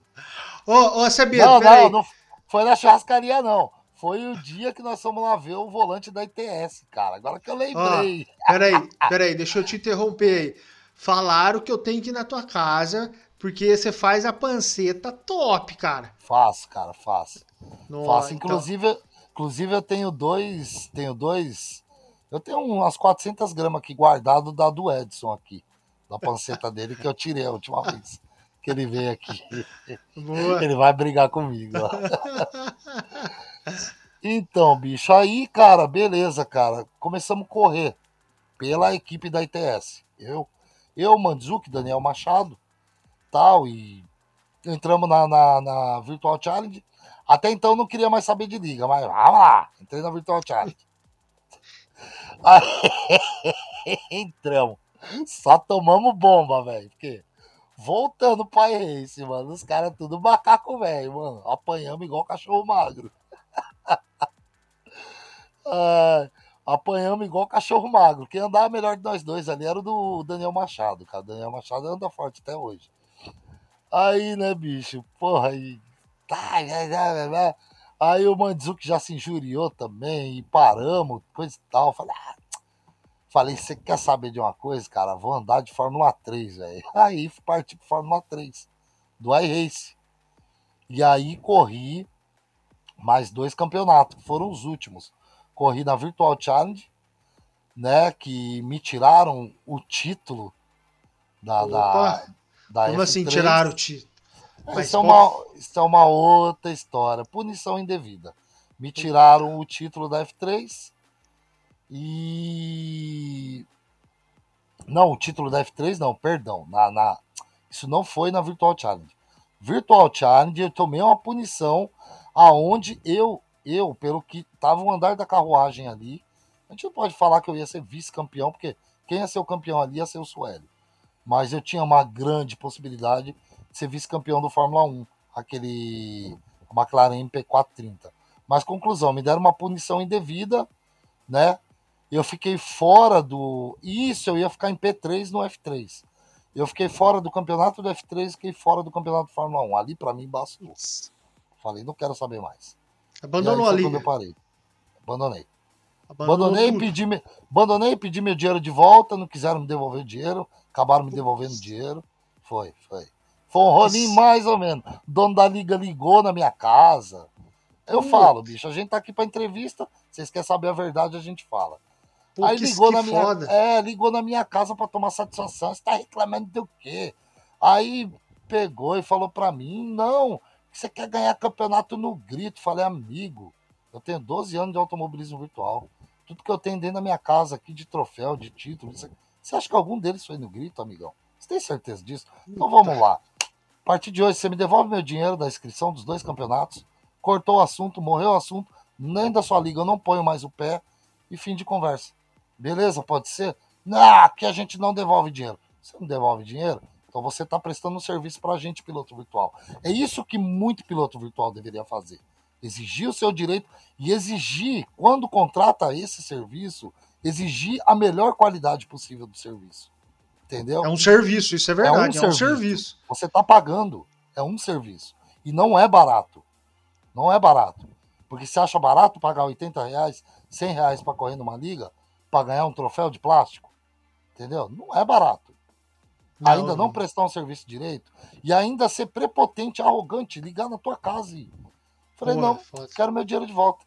Ô, ô, Sabia, não, não, não foi na churrascaria, não. Foi o dia que nós fomos lá ver o volante da ITS, cara. Agora que eu lembrei. Ó, peraí, [LAUGHS] peraí, deixa eu te interromper aí. Falaram que eu tenho que ir na tua casa, porque você faz a panceta top, cara. Faço, cara, faço. Nossa, faço. Então. Inclusive, então... inclusive eu tenho dois. Tenho dois. Eu tenho umas 400 gramas aqui guardado da do Edson aqui da panceta [LAUGHS] dele que eu tirei a última vez que ele veio aqui. Boa. Ele vai brigar comigo. [LAUGHS] então, bicho, aí, cara, beleza, cara. Começamos a correr pela equipe da ITS. Eu, eu Mandzuki, Daniel Machado, tal, e entramos na, na, na Virtual Challenge. Até então não queria mais saber de liga, mas vamos lá, entrei na Virtual Challenge. Aí, [LAUGHS] entramos. Só tomamos bomba, velho. Porque voltando pra Race, mano, os caras tudo macaco, velho, mano. Apanhamos igual cachorro magro. Apanhamos igual cachorro magro. Quem andava melhor de nós dois ali era o do Daniel Machado, cara. O Daniel Machado anda forte até hoje. Aí, né, bicho? Porra, aí. Tá, né, né, né, aí o Mandzuki já se injuriou também, e paramos, coisa e tal. Falei, ah, Falei, você quer saber de uma coisa, cara? Vou andar de Fórmula 3, velho. [LAUGHS] Aí parti para Fórmula 3, do iRace. E aí corri mais dois campeonatos, que foram os últimos. Corri na Virtual Challenge, né? Que me tiraram o título da. da, da Como F3. assim tiraram o título? isso, é uma, isso é uma outra história. Punição indevida. Me tiraram o título da F3 e. Não, o título da F3 não, perdão. Na, na... Isso não foi na Virtual Challenge. Virtual Challenge eu tomei uma punição aonde eu, eu, pelo que tava o andar da carruagem ali, a gente não pode falar que eu ia ser vice-campeão, porque quem ia ser o campeão ali ia ser o Sueli. Mas eu tinha uma grande possibilidade de ser vice-campeão do Fórmula 1, aquele McLaren MP430. Mas conclusão, me deram uma punição indevida, né? eu fiquei fora do. Isso, eu ia ficar em P3 no F3. Eu fiquei fora do campeonato do F3, fiquei fora do campeonato de Fórmula 1. Ali para mim bastou. Falei, não quero saber mais. Abandonou ali. Quando eu parei. Abandonei. abandonei, pedi, me... abandonei, pedi meu dinheiro de volta, não quiseram me devolver dinheiro, acabaram me devolvendo dinheiro. Foi, foi. Foi um rolinho mais ou menos. O dono da liga ligou na minha casa. Eu falo, bicho, a gente tá aqui pra entrevista, vocês querem saber a verdade, a gente fala. Pô, Aí ligou na minha, foda. é, ligou na minha casa para tomar satisfação. Você tá reclamando do quê? Aí pegou e falou para mim: "Não, você quer ganhar campeonato no grito". Falei: "Amigo, eu tenho 12 anos de automobilismo virtual. Tudo que eu tenho dentro da minha casa aqui de troféu, de título, você acha que algum deles foi no grito, amigão? Você tem certeza disso? Então vamos lá. A partir de hoje, você me devolve meu dinheiro da inscrição dos dois campeonatos. Cortou o assunto, morreu o assunto. Nem da sua liga eu não ponho mais o pé. E fim de conversa. Beleza? Pode ser? Não, que a gente não devolve dinheiro. Você não devolve dinheiro? Então você está prestando um serviço para a gente, piloto virtual. É isso que muito piloto virtual deveria fazer. Exigir o seu direito e exigir, quando contrata esse serviço, exigir a melhor qualidade possível do serviço. Entendeu? É um serviço, isso é verdade, é um, é um serviço. serviço. Você está pagando, é um serviço. E não é barato. Não é barato. Porque você acha barato pagar 80 reais, 100 reais para correr numa liga, para ganhar um troféu de plástico? Entendeu? Não é barato. Não, ainda não, prestar um serviço direito e ainda ser prepotente, arrogante, ligar na tua casa e. Falei, não, quero meu dinheiro de volta.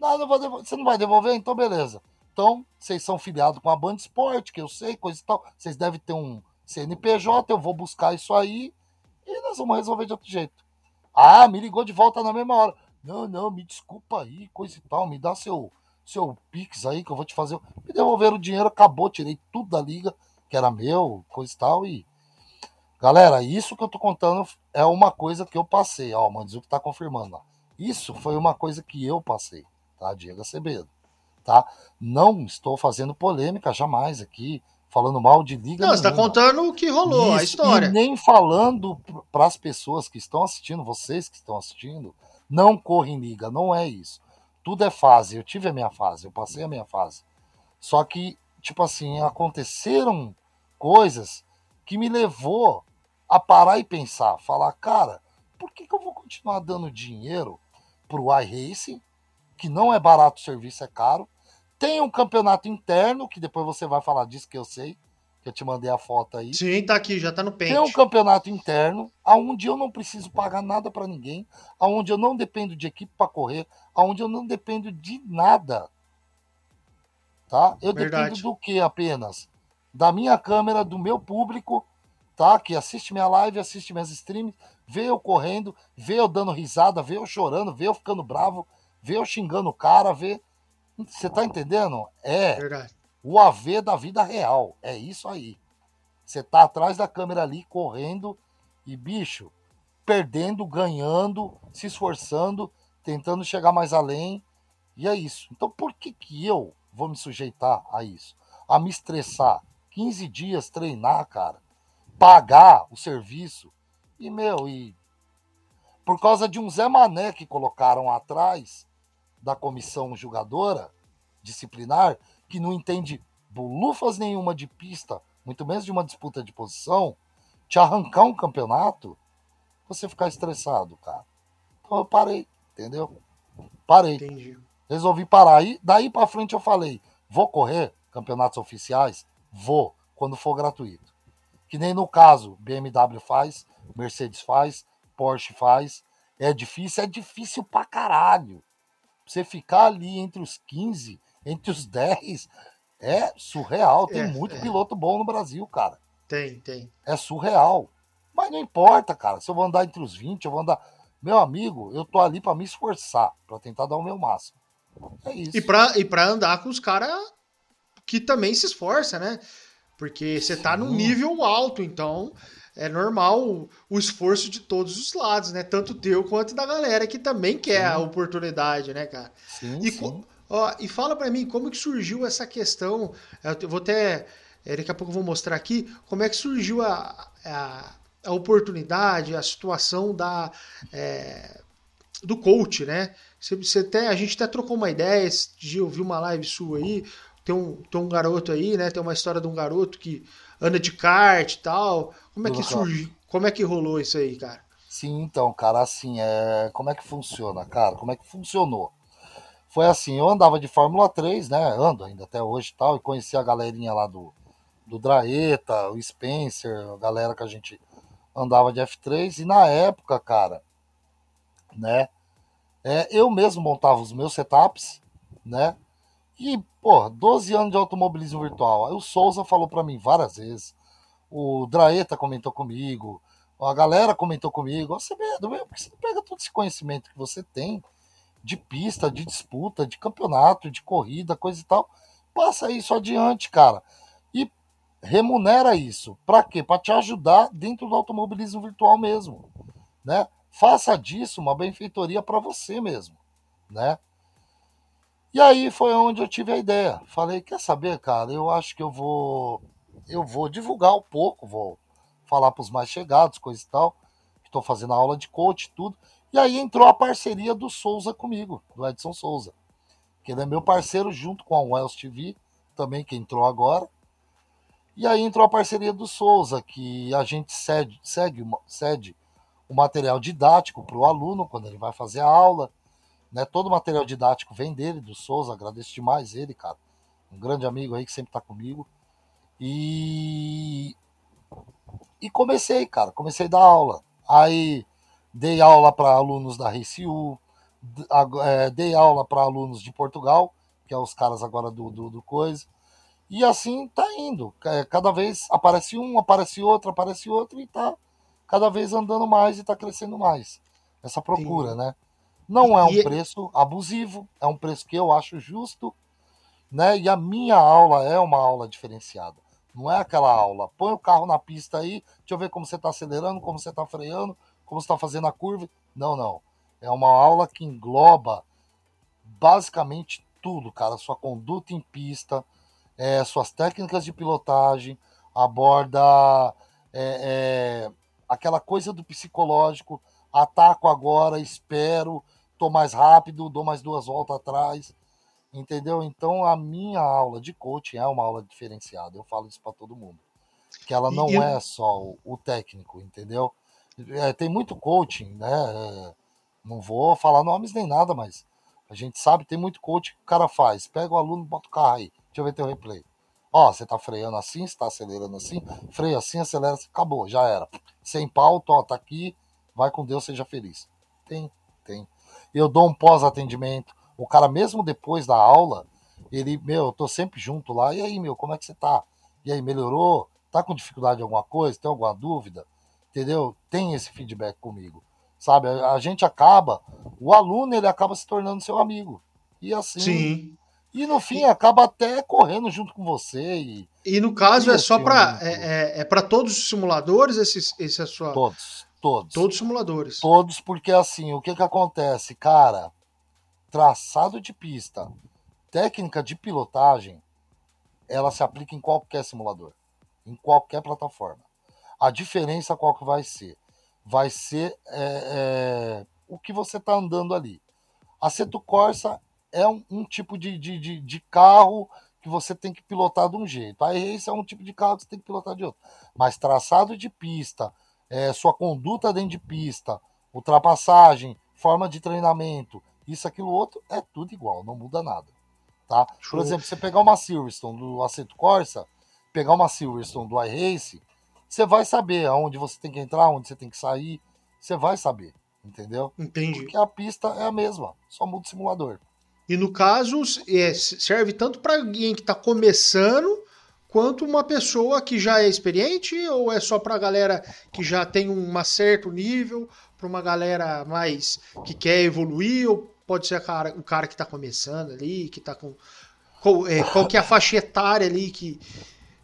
Não, não vou devolver. Você não vai devolver? Então, beleza. Então, vocês são filiados com a Band Esporte, que eu sei, coisa e tal. Vocês devem ter um CNPJ, eu vou buscar isso aí e nós vamos resolver de outro jeito. Ah, me ligou de volta na mesma hora. Não, não, me desculpa aí, coisa e tal, me dá seu, seu Pix aí que eu vou te fazer. Me devolveram o dinheiro, acabou, tirei tudo da liga, que era meu, coisa e tal, e. Galera, isso que eu tô contando é uma coisa que eu passei, ó, o Manzuki tá confirmando, ó. Isso foi uma coisa que eu passei, tá? Diego Acevedo tá? Não estou fazendo polêmica jamais aqui, falando mal de liga. Não, você está contando o que rolou, Isso, a história. E nem falando para as pessoas que estão assistindo, vocês que estão assistindo, não correm liga, não é isso. Tudo é fase. Eu tive a minha fase, eu passei a minha fase. Só que, tipo assim, aconteceram coisas que me levou a parar e pensar, falar, cara, por que, que eu vou continuar dando dinheiro pro iRacing, que não é barato o serviço, é caro, tem um campeonato interno, que depois você vai falar disso que eu sei, que eu te mandei a foto aí. Sim, tá aqui, já tá no pente. Tem um campeonato interno, aonde eu não preciso pagar nada para ninguém, aonde eu não dependo de equipe para correr, aonde eu não dependo de nada. Tá? Eu Verdade. dependo do que apenas? Da minha câmera, do meu público, tá? Que assiste minha live, assiste minhas streams, vê eu correndo, vê eu dando risada, vê eu chorando, vê eu ficando bravo, vê eu xingando o cara, vê você tá entendendo? É Verdade. o AV da vida real. É isso aí. Você tá atrás da câmera ali, correndo e, bicho, perdendo, ganhando, se esforçando, tentando chegar mais além. E é isso. Então, por que, que eu vou me sujeitar a isso? A me estressar? 15 dias treinar, cara. Pagar o serviço. E, meu, e. Por causa de um Zé Mané que colocaram atrás, da comissão julgadora disciplinar, que não entende bolufas nenhuma de pista, muito menos de uma disputa de posição, te arrancar um campeonato, você ficar estressado, cara. Então eu parei, entendeu? Parei. Entendi. Resolvi parar. E daí para frente eu falei, vou correr campeonatos oficiais? Vou, quando for gratuito. Que nem no caso, BMW faz, Mercedes faz, Porsche faz. É difícil, é difícil pra caralho. Você ficar ali entre os 15, entre os 10, é surreal. Tem é, muito é. piloto bom no Brasil, cara. Tem, tem. É surreal. Mas não importa, cara. Se eu vou andar entre os 20, eu vou andar. Meu amigo, eu tô ali para me esforçar, para tentar dar o meu máximo. É isso. E pra, e pra andar com os caras que também se esforça, né? Porque você tá num nível alto, então é normal o, esforço de todos os lados, né? Tanto teu quanto da galera que também quer sim. a oportunidade, né, cara? Sim, e, sim. Ó, e fala para mim como que surgiu essa questão. Eu vou até. É, daqui a pouco eu vou mostrar aqui como é que surgiu a, a, a oportunidade, a situação da, é, do coach, né? Você, você até, a gente até trocou uma ideia, esse dia eu vi uma live sua aí, tem um, tem um garoto aí, né? Tem uma história de um garoto que anda de kart e tal. Como é que surgiu? Como é que rolou isso aí, cara? Sim, então, cara, assim, é... como é que funciona, cara? Como é que funcionou? Foi assim, eu andava de Fórmula 3, né? Ando ainda até hoje e tal, e conheci a galerinha lá do, do Draeta, o Spencer, a galera que a gente andava de F3, e na época, cara, né? É, eu mesmo montava os meus setups, né? E, pô, 12 anos de automobilismo virtual. Aí o Souza falou para mim várias vezes. O Draeta comentou comigo. A galera comentou comigo. Você meu, porque você pega todo esse conhecimento que você tem de pista, de disputa, de campeonato, de corrida, coisa e tal. Passa isso adiante, cara. E remunera isso. Para quê? Para te ajudar dentro do automobilismo virtual mesmo, né? Faça disso uma benfeitoria para você mesmo, né? E aí foi onde eu tive a ideia. Falei, quer saber, cara? Eu acho que eu vou eu vou divulgar um pouco, vou falar para os mais chegados, coisa e tal. Estou fazendo aula de coach, tudo. E aí entrou a parceria do Souza comigo, do Edson Souza. Que ele é meu parceiro junto com a Wells TV, também que entrou agora. E aí entrou a parceria do Souza, que a gente cede, segue, cede o material didático para o aluno quando ele vai fazer a aula. Né? Todo o material didático vem dele, do Souza, agradeço demais ele, cara. Um grande amigo aí que sempre está comigo. E e comecei, cara, comecei a dar aula. Aí dei aula para alunos da RCU, é, dei aula para alunos de Portugal, que é os caras agora do, do, do coisa. E assim tá indo. Cada vez aparece um, aparece outro, aparece outro e tá cada vez andando mais e está crescendo mais. Essa procura, Sim. né? Não é um preço abusivo, é um preço que eu acho justo, né? E a minha aula é uma aula diferenciada. Não é aquela aula, põe o carro na pista aí, deixa eu ver como você está acelerando, como você está freando, como você está fazendo a curva. Não, não. É uma aula que engloba basicamente tudo, cara. Sua conduta em pista, é, suas técnicas de pilotagem, aborda é, é, aquela coisa do psicológico, ataco agora, espero, tô mais rápido, dou mais duas voltas atrás, entendeu? Então a minha aula de coaching é uma aula diferenciada, eu falo isso para todo mundo, que ela não e, é só o, o técnico, entendeu? É, tem muito coaching, né? É, não vou falar nomes nem nada, mas a gente sabe, tem muito coaching que o cara faz. Pega o aluno, bota o carro aí, deixa eu ver teu replay. Ó, você tá freando assim, você tá acelerando assim, freia assim, acelera assim, acabou, já era. Sem pauta, ó, tá aqui, vai com Deus, seja feliz. Tem, tem. Eu dou um pós-atendimento. O cara, mesmo depois da aula, ele, meu, eu tô sempre junto lá. E aí, meu, como é que você tá? E aí, melhorou? Tá com dificuldade em alguma coisa? Tem alguma dúvida? Entendeu? Tem esse feedback comigo. Sabe? A gente acaba, o aluno, ele acaba se tornando seu amigo. E assim, Sim. E no fim acaba até correndo junto com você. E, e no caso é só para é, é, é para todos os simuladores esse, esse é sua todos todos. Todos os simuladores. Todos porque assim o que que acontece cara? Traçado de pista técnica de pilotagem ela se aplica em qualquer simulador em qualquer plataforma. A diferença qual que vai ser? Vai ser é, é, o que você está andando ali. A Seto Corsa é um, um tipo de, de, de, de, carro que você tem que pilotar de um jeito. A race é um tipo de carro que você tem que pilotar de outro. Mas traçado de pista, é, sua conduta dentro de pista, ultrapassagem, forma de treinamento, isso, aquilo, outro, é tudo igual, não muda nada. Tá? Por exemplo, você pegar uma Silverstone do Aceto Corsa, pegar uma Silverstone do iRace, você vai saber aonde você tem que entrar, onde você tem que sair, você vai saber, entendeu? Entendi. Porque a pista é a mesma, só muda o simulador. E no caso, é, serve tanto para alguém que está começando, quanto uma pessoa que já é experiente, ou é só para a galera que já tem um certo nível, para uma galera mais que quer evoluir, ou pode ser cara, o cara que está começando ali, que está com. Qual, é, qual que é a faixa etária ali que,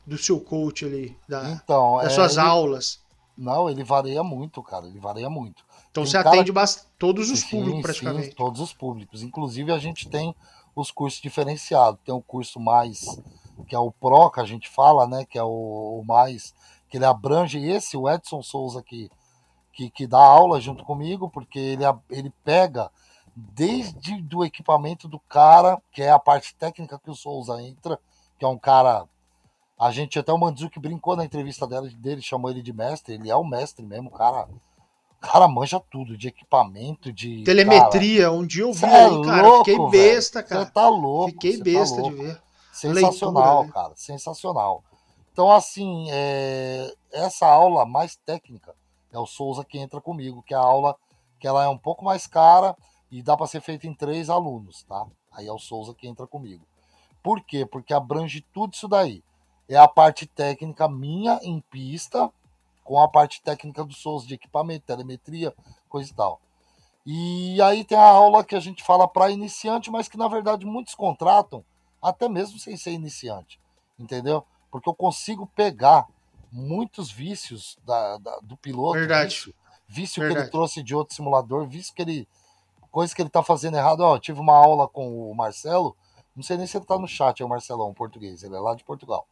do seu coach ali, da, então, das é, suas ele, aulas? Não, ele varia muito, cara, ele varia muito. Então tem você cara... atende todos os sim, públicos praticamente. Sim, todos os públicos. Inclusive a gente tem os cursos diferenciados. Tem o curso mais, que é o PRO, que a gente fala, né? Que é o, o mais, que ele abrange esse, o Edson Souza que, que, que dá aula junto comigo, porque ele, ele pega desde do equipamento do cara, que é a parte técnica que o Souza entra, que é um cara. A gente até o Mandzuki brincou na entrevista dele, dele, chamou ele de mestre, ele é o mestre mesmo, o cara cara manja tudo, de equipamento, de. Telemetria, cara, um dia eu vi é aí, cara. Louco, fiquei besta, cara. Você tá louco. Fiquei tá besta tá de ver. Sensacional, Leitura, né? cara. Sensacional. Então, assim, é... essa aula mais técnica é o Souza que entra comigo, que é a aula que ela é um pouco mais cara, e dá para ser feito em três alunos, tá? Aí é o Souza que entra comigo. Por quê? Porque abrange tudo isso daí. É a parte técnica minha em pista, com a parte técnica do Souza de equipamento, telemetria, coisa e tal. E aí tem a aula que a gente fala para iniciante, mas que na verdade muitos contratam, até mesmo sem ser iniciante, entendeu? Porque eu consigo pegar muitos vícios da, da do piloto. Verdade. Vício, vício Verdade. que ele trouxe de outro simulador, vício que ele. Coisa que ele tá fazendo errado. Ó, eu tive uma aula com o Marcelo, não sei nem se ele tá no chat, é o Marcelão, português, ele é lá de Portugal.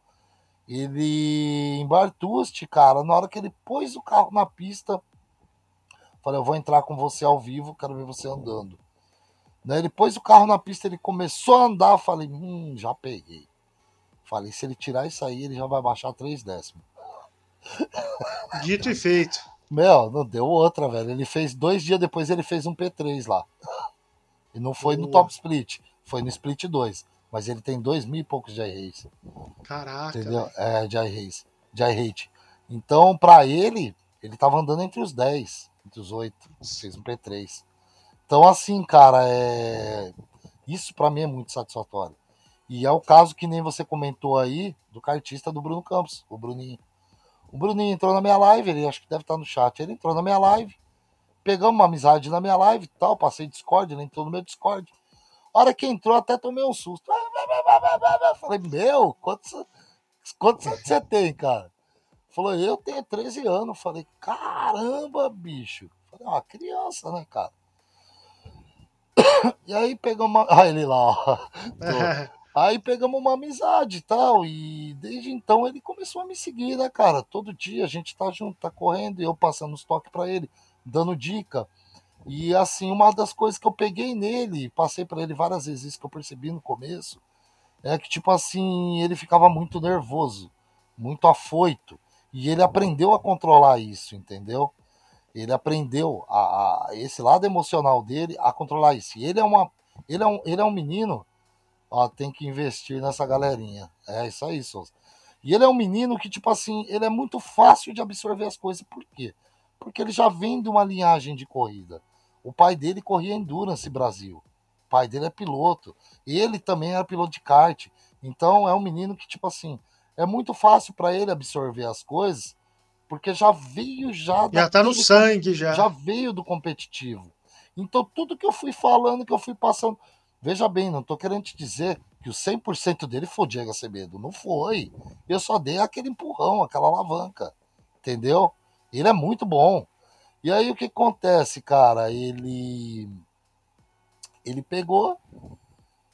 Ele em Bartuste, cara, na hora que ele pôs o carro na pista, falei, eu vou entrar com você ao vivo, quero ver você andando. Né, ele pôs o carro na pista, ele começou a andar, falei, hum, já peguei. Falei, se ele tirar isso aí, ele já vai baixar três décimos. [LAUGHS] Dito e feito. Meu, não deu outra, velho. Ele fez dois dias depois, ele fez um P3 lá. E não foi Boa. no top split, foi no split 2. Mas ele tem dois mil e poucos de iRace. Caraca. Entendeu? É, de iRace. De iRate. Então, pra ele, ele tava andando entre os 10, entre os 8. Fez um P3. Então, assim, cara, é... isso para mim é muito satisfatório. E é o caso que nem você comentou aí do cartista do Bruno Campos, o Bruninho. O Bruninho entrou na minha live, ele acho que deve estar no chat. Ele entrou na minha live, pegamos uma amizade na minha live e tal, passei Discord, ele entrou no meu Discord. A hora que entrou, até tomei um susto. Falei, meu, quantos, quantos anos você tem, cara? Falou, eu tenho 13 anos. Falei, caramba, bicho. Falei, uma criança, né, cara? [COUGHS] E aí pegamos uma. Ah, ele lá, ó. [LAUGHS] Aí pegamos uma amizade e tal. E desde então ele começou a me seguir, né, cara? Todo dia a gente tá junto, tá correndo, e eu passando os toques para ele, dando dica. E assim, uma das coisas que eu peguei nele, passei para ele várias vezes, isso que eu percebi no começo, é que, tipo assim, ele ficava muito nervoso, muito afoito. E ele aprendeu a controlar isso, entendeu? Ele aprendeu a, a, esse lado emocional dele a controlar isso. E ele é uma ele é um, ele é um menino, ó, tem que investir nessa galerinha. É isso aí, Souza. E ele é um menino que tipo assim, ele é muito fácil de absorver as coisas. Por quê? Porque ele já vem de uma linhagem de corrida. O pai dele corria Endurance Brasil. O pai dele é piloto. Ele também era piloto de kart. Então é um menino que tipo assim, é muito fácil para ele absorver as coisas porque já veio já. Já tá no sangue, já. Já veio do competitivo. Então, tudo que eu fui falando, que eu fui passando. Veja bem, não tô querendo te dizer que o 100% dele foi o Diego Acevedo. Não foi. Eu só dei aquele empurrão, aquela alavanca. Entendeu? Ele é muito bom. E aí o que acontece, cara? Ele. Ele pegou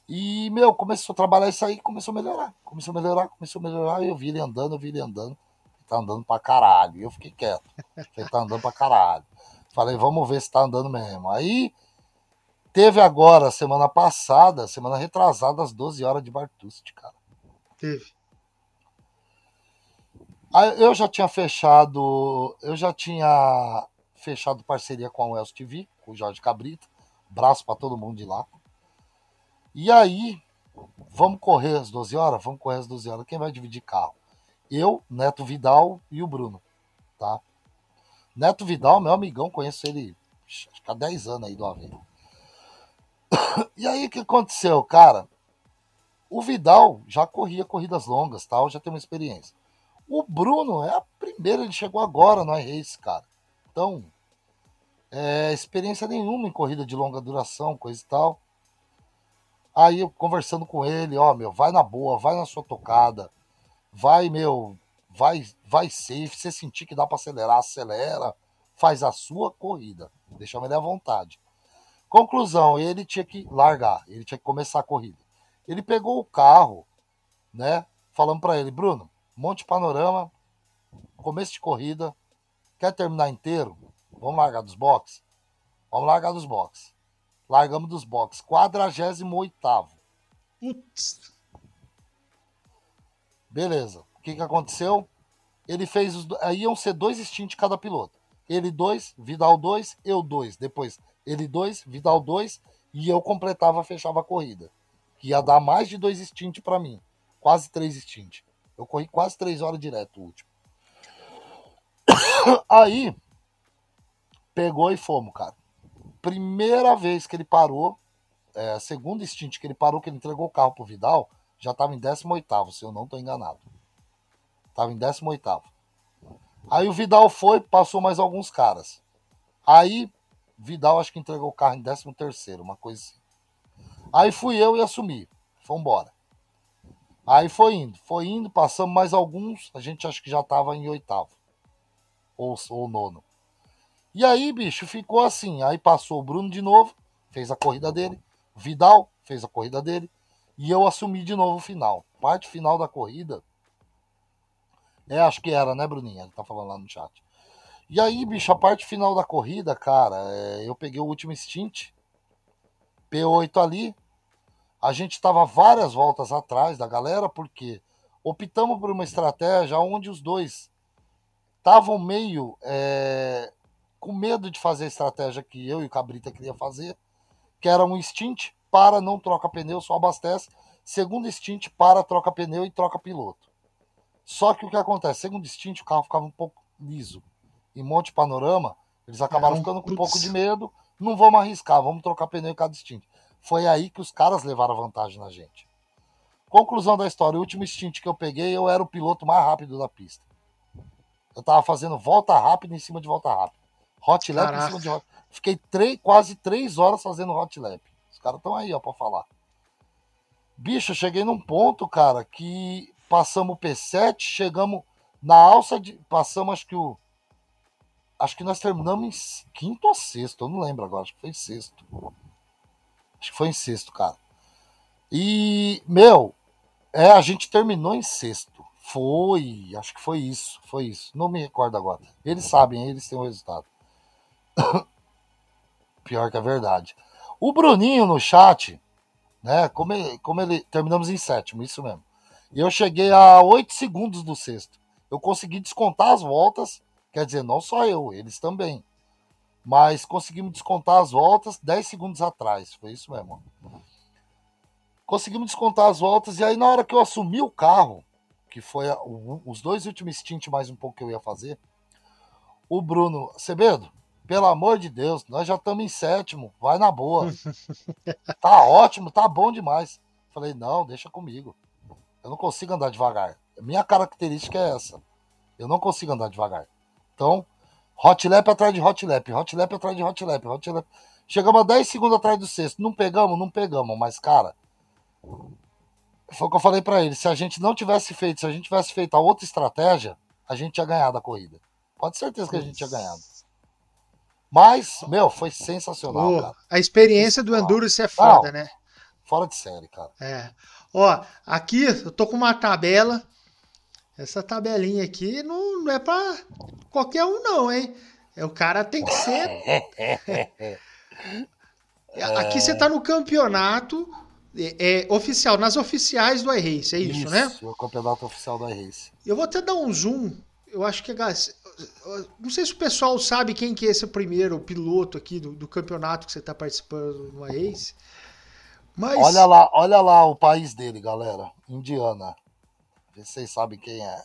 e, meu, começou a trabalhar isso aí começou a melhorar. Começou a melhorar, começou a melhorar. E eu vi ele andando, eu vi ele andando tá andando pra caralho. E eu fiquei quieto. Ele tá andando pra caralho. Falei, vamos ver se tá andando mesmo. Aí teve agora, semana passada, semana retrasada, às 12 horas de Bartuste, cara. Teve. Aí eu já tinha fechado, eu já tinha fechado parceria com a Wells TV, com o Jorge Cabrita. Braço para todo mundo de lá. E aí, vamos correr às 12 horas? Vamos correr às 12 horas. Quem vai dividir carro? eu, Neto Vidal e o Bruno, tá? Neto Vidal, meu amigão, conheço ele acho que há 10 anos aí do Aveiro. [COUGHS] E aí o que aconteceu, cara? O Vidal já corria corridas longas, tal, já tem uma experiência. O Bruno é a primeira, ele chegou agora no iRace, cara. Então, é, experiência nenhuma em corrida de longa duração, coisa e tal. Aí eu conversando com ele, ó, meu, vai na boa, vai na sua tocada vai, meu, vai, vai safe, você sentir que dá para acelerar, acelera, faz a sua corrida, deixa ele à vontade. Conclusão, ele tinha que largar, ele tinha que começar a corrida. Ele pegou o carro, né, falando para ele, Bruno, monte panorama, começo de corrida, quer terminar inteiro? Vamos largar dos boxes? Vamos largar dos boxes. Largamos dos boxes, 48 Putz. Beleza. O que, que aconteceu? Ele fez os. Aí iam ser dois instintos cada piloto. Ele dois, Vidal dois, eu dois. Depois, ele dois, Vidal dois, e eu completava, fechava a corrida. Que ia dar mais de dois instintos para mim. Quase três instintos. Eu corri quase três horas direto o último. [COUGHS] Aí, pegou e fomos, cara. primeira vez que ele parou, é, a segunda stint que ele parou, que ele entregou o carro pro Vidal, já estava em 18, se eu não estou enganado. Estava em 18. Aí o Vidal foi, passou mais alguns caras. Aí Vidal acho que entregou o carro em 13, uma coisa assim. Aí fui eu e assumi. Fomos embora. Aí foi indo, foi indo, passamos mais alguns, a gente acho que já estava em oitavo. Ou, ou nono. E aí, bicho, ficou assim. Aí passou o Bruno de novo, fez a corrida dele. Vidal fez a corrida dele. E eu assumi de novo o final. Parte final da corrida. É, acho que era, né, Bruninha? Ele tá falando lá no chat. E aí, bicho, a parte final da corrida, cara, é, eu peguei o último stint. P8 ali, a gente estava várias voltas atrás da galera, porque optamos por uma estratégia onde os dois estavam meio é, com medo de fazer a estratégia que eu e o Cabrita queria fazer, que era um stint para não troca pneu, só abastece, segundo stint para troca pneu e troca piloto. Só que o que acontece? Segundo stint o carro ficava um pouco liso. Em Monte Panorama, eles acabaram é, ficando com um pouco de medo, não vamos arriscar, vamos trocar pneu em cada stint. Foi aí que os caras levaram vantagem na gente. Conclusão da história: o último stint que eu peguei, eu era o piloto mais rápido da pista. Eu tava fazendo volta rápida em cima de volta rápida. Hot lap Caraca. em cima de hot. Fiquei três, quase três horas fazendo hot lap. Os caras estão aí, ó, pra falar. Bicho, eu cheguei num ponto, cara, que passamos o P7, chegamos na alça de. Passamos, acho que o. Acho que nós terminamos em quinto ou sexto, eu não lembro agora, acho que foi sexto. Acho que foi em sexto, cara. E, meu, é, a gente terminou em sexto. Foi, acho que foi isso, foi isso. Não me recordo agora. Eles sabem, eles têm o resultado. [COUGHS] Pior que a verdade. O Bruninho no chat, né? Como ele, como ele. Terminamos em sétimo, isso mesmo. E eu cheguei a oito segundos do sexto. Eu consegui descontar as voltas. Quer dizer, não só eu, eles também mas conseguimos descontar as voltas 10 segundos atrás. Foi isso mesmo. Conseguimos descontar as voltas, e aí na hora que eu assumi o carro, que foi a, o, os dois últimos stints mais um pouco que eu ia fazer, o Bruno, Cebedo, pelo amor de Deus, nós já estamos em sétimo, vai na boa. [LAUGHS] tá ótimo, tá bom demais. Falei, não, deixa comigo. Eu não consigo andar devagar. Minha característica é essa. Eu não consigo andar devagar. Então, Hot lap atrás de hot lap, hot lap atrás de hot lap, hot lap. Chegamos a 10 segundos atrás do sexto. Não pegamos? Não pegamos, mas, cara. Foi o que eu falei para ele. Se a gente não tivesse feito, se a gente tivesse feito a outra estratégia, a gente tinha ganhado a corrida. Pode certeza que a gente tinha ganhado. Mas, meu, foi sensacional, oh, cara. A experiência do Endurance é foda, não, né? Fora de série, cara. É. Ó, aqui eu tô com uma tabela essa tabelinha aqui não, não é para qualquer um, não, hein? É, o cara tem que ser. [LAUGHS] aqui você tá no campeonato é, é, oficial, nas oficiais do iRace, é isso, isso né? o campeonato oficial do iRace. Eu vou até dar um zoom. Eu acho que. Não sei se o pessoal sabe quem que é esse primeiro piloto aqui do, do campeonato que você está participando no iRace. Mas... Olha lá, olha lá o país dele, galera. Indiana. Vocês sabem quem é.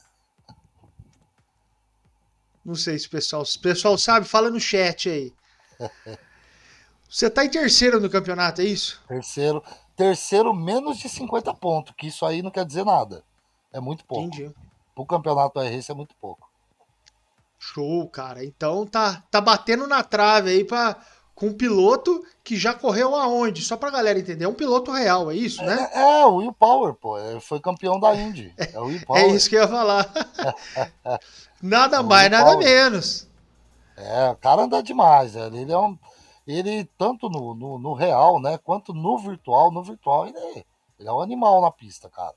Não sei se o pessoal, se o pessoal sabe, fala no chat aí. [LAUGHS] Você tá em terceiro no campeonato, é isso? Terceiro. Terceiro menos de 50 pontos, que isso aí não quer dizer nada. É muito pouco. Entendi. Pro campeonato RS é muito pouco. Show, cara. Então tá, tá batendo na trave aí pra, com um piloto que já correu aonde? Só pra galera entender, é um piloto real, é isso, né? É, é o Will Power, pô. Ele foi campeão da Indy. [LAUGHS] É, o Will é Power. é isso que eu ia falar. [LAUGHS] nada é mais, nada menos. É, o cara anda demais. Ele é um. Ele, tanto no, no, no real, né? Quanto no virtual, no virtual, ele é, ele é um animal na pista, cara.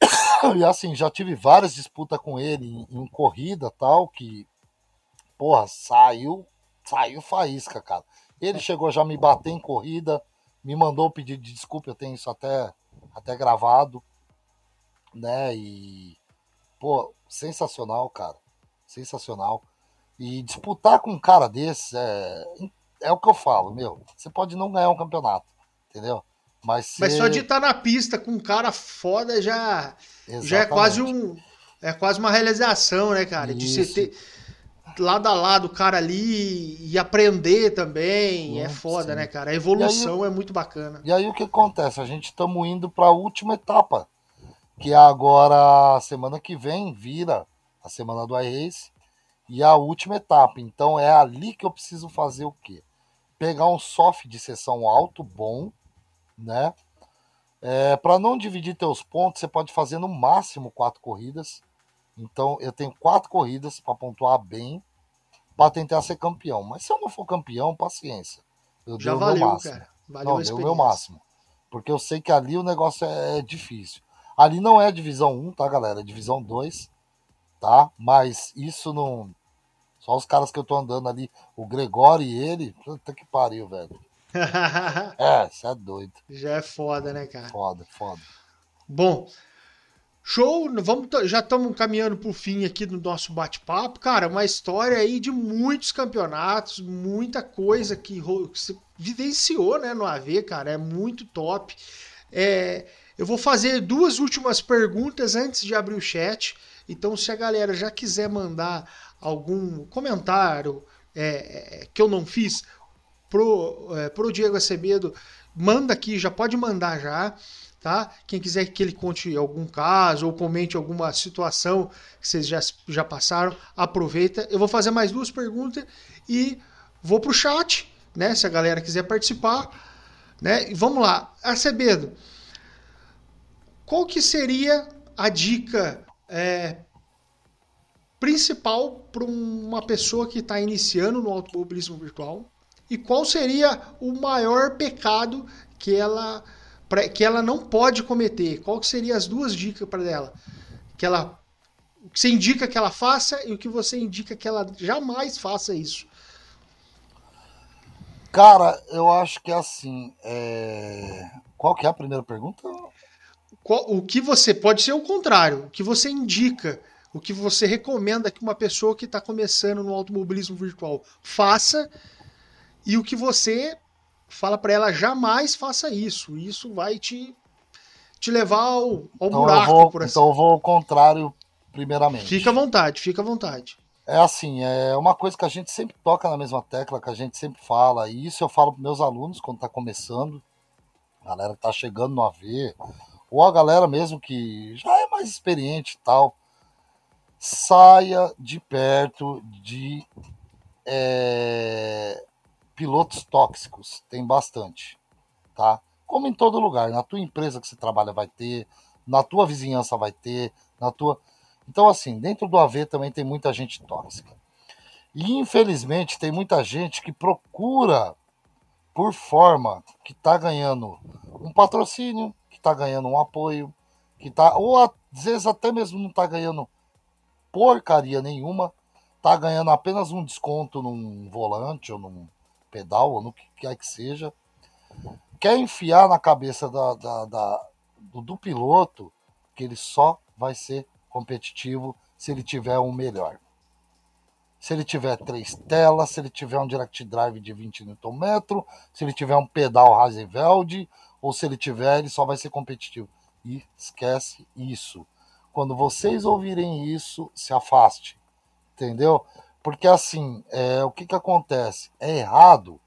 [COUGHS] E assim, já tive várias disputas com ele em, em corrida tal, que, porra, saiu saiu faísca, cara. Ele chegou já me bater em corrida, me mandou pedir de desculpa, eu tenho isso até, até gravado, né? E, pô, sensacional, cara. Sensacional. E disputar com um cara desse é, é o que eu falo, meu. Você pode não ganhar um campeonato, entendeu? Mas, Mas só de estar tá na pista com um cara foda já, já é quase um. É quase uma realização, né, cara? Isso. De você ter lado a lado o cara ali e aprender também. Sim, é foda, sim. né, cara? A evolução aí, é muito bacana. E aí o que acontece? A gente estamos indo para a última etapa, que é agora, semana que vem, vira a semana do iRace e a última etapa. Então é ali que eu preciso fazer o quê? Pegar um soft de sessão alto, bom, né? É, para não dividir teus pontos, você pode fazer no máximo quatro corridas. Então eu tenho quatro corridas para pontuar bem para tentar ser campeão. Mas se eu não for campeão, paciência. Eu Já valeu, meu máximo. cara. Valeu não, deu o meu máximo. Porque eu sei que ali o negócio é, é difícil. Ali não é divisão 1, tá, galera? É divisão 2, tá? Mas isso não. Só os caras que eu tô andando ali, o Gregório e ele, puta que pariu, velho. [LAUGHS] é, você é doido. Já é foda, né, cara? Foda, foda. Bom, show. Vamos, já estamos caminhando para o fim aqui do nosso bate-papo. Cara, uma história aí de muitos campeonatos, muita coisa que, você vivenciou né, no AV, cara. É muito top. É, eu vou fazer duas últimas perguntas antes de abrir o chat. Então, se a galera já quiser mandar algum comentário é, é que eu não fiz, pro, é, pro Diego Acevedo, manda aqui, já pode mandar já, tá? Quem quiser que ele conte algum caso ou comente alguma situação que vocês já, já passaram, aproveita. Eu vou fazer mais duas perguntas e vou pro chat, né? Se a galera quiser participar, né? E vamos lá, Acevedo, qual que seria a dica é, principal para uma pessoa que está iniciando no automobilismo virtual? e qual seria o maior pecado que ela que ela não pode cometer? Qual que seriam as duas dicas para ela? Que ela o que você indica que ela faça e o que você indica que ela jamais faça isso? Cara, eu acho que é assim. É... Qual que é a primeira pergunta? O que você pode ser o contrário? O que você indica? O que você recomenda que uma pessoa que está começando no automobilismo virtual faça e o que você fala para ela jamais faça isso. Isso vai te, te levar ao, ao então buraco, vou, por assim. Então eu vou ao contrário, primeiramente. Fica à vontade, fica à vontade. É assim, é uma coisa que a gente sempre toca na mesma tecla, que a gente sempre fala, e isso eu falo para meus alunos quando tá começando, a galera que tá chegando no AV, ou a galera mesmo que já é mais experiente e tal, saia de perto de é, pilotos tóxicos, tem bastante, tá? Como em todo lugar, na tua empresa que você trabalha vai ter, na tua vizinhança vai ter, na tua. Então, assim, dentro do AV também tem muita gente tóxica. E infelizmente tem muita gente que procura por forma que tá ganhando um patrocínio, que tá ganhando um apoio, que tá. Ou às vezes até mesmo não tá ganhando porcaria nenhuma, tá ganhando apenas um desconto num volante ou num, pedal ou no que quer que seja, quer enfiar na cabeça da, da, da do, do, piloto que ele só vai ser competitivo se ele tiver um melhor. Se ele tiver três telas, se ele tiver um direct drive de 20 Nm, se ele tiver um pedal Rasenfeld, ou se ele tiver, ele só vai ser competitivo. E esquece isso. Quando vocês ouvirem isso, se afaste. Entendeu? Porque assim, é, o que, que acontece? É errado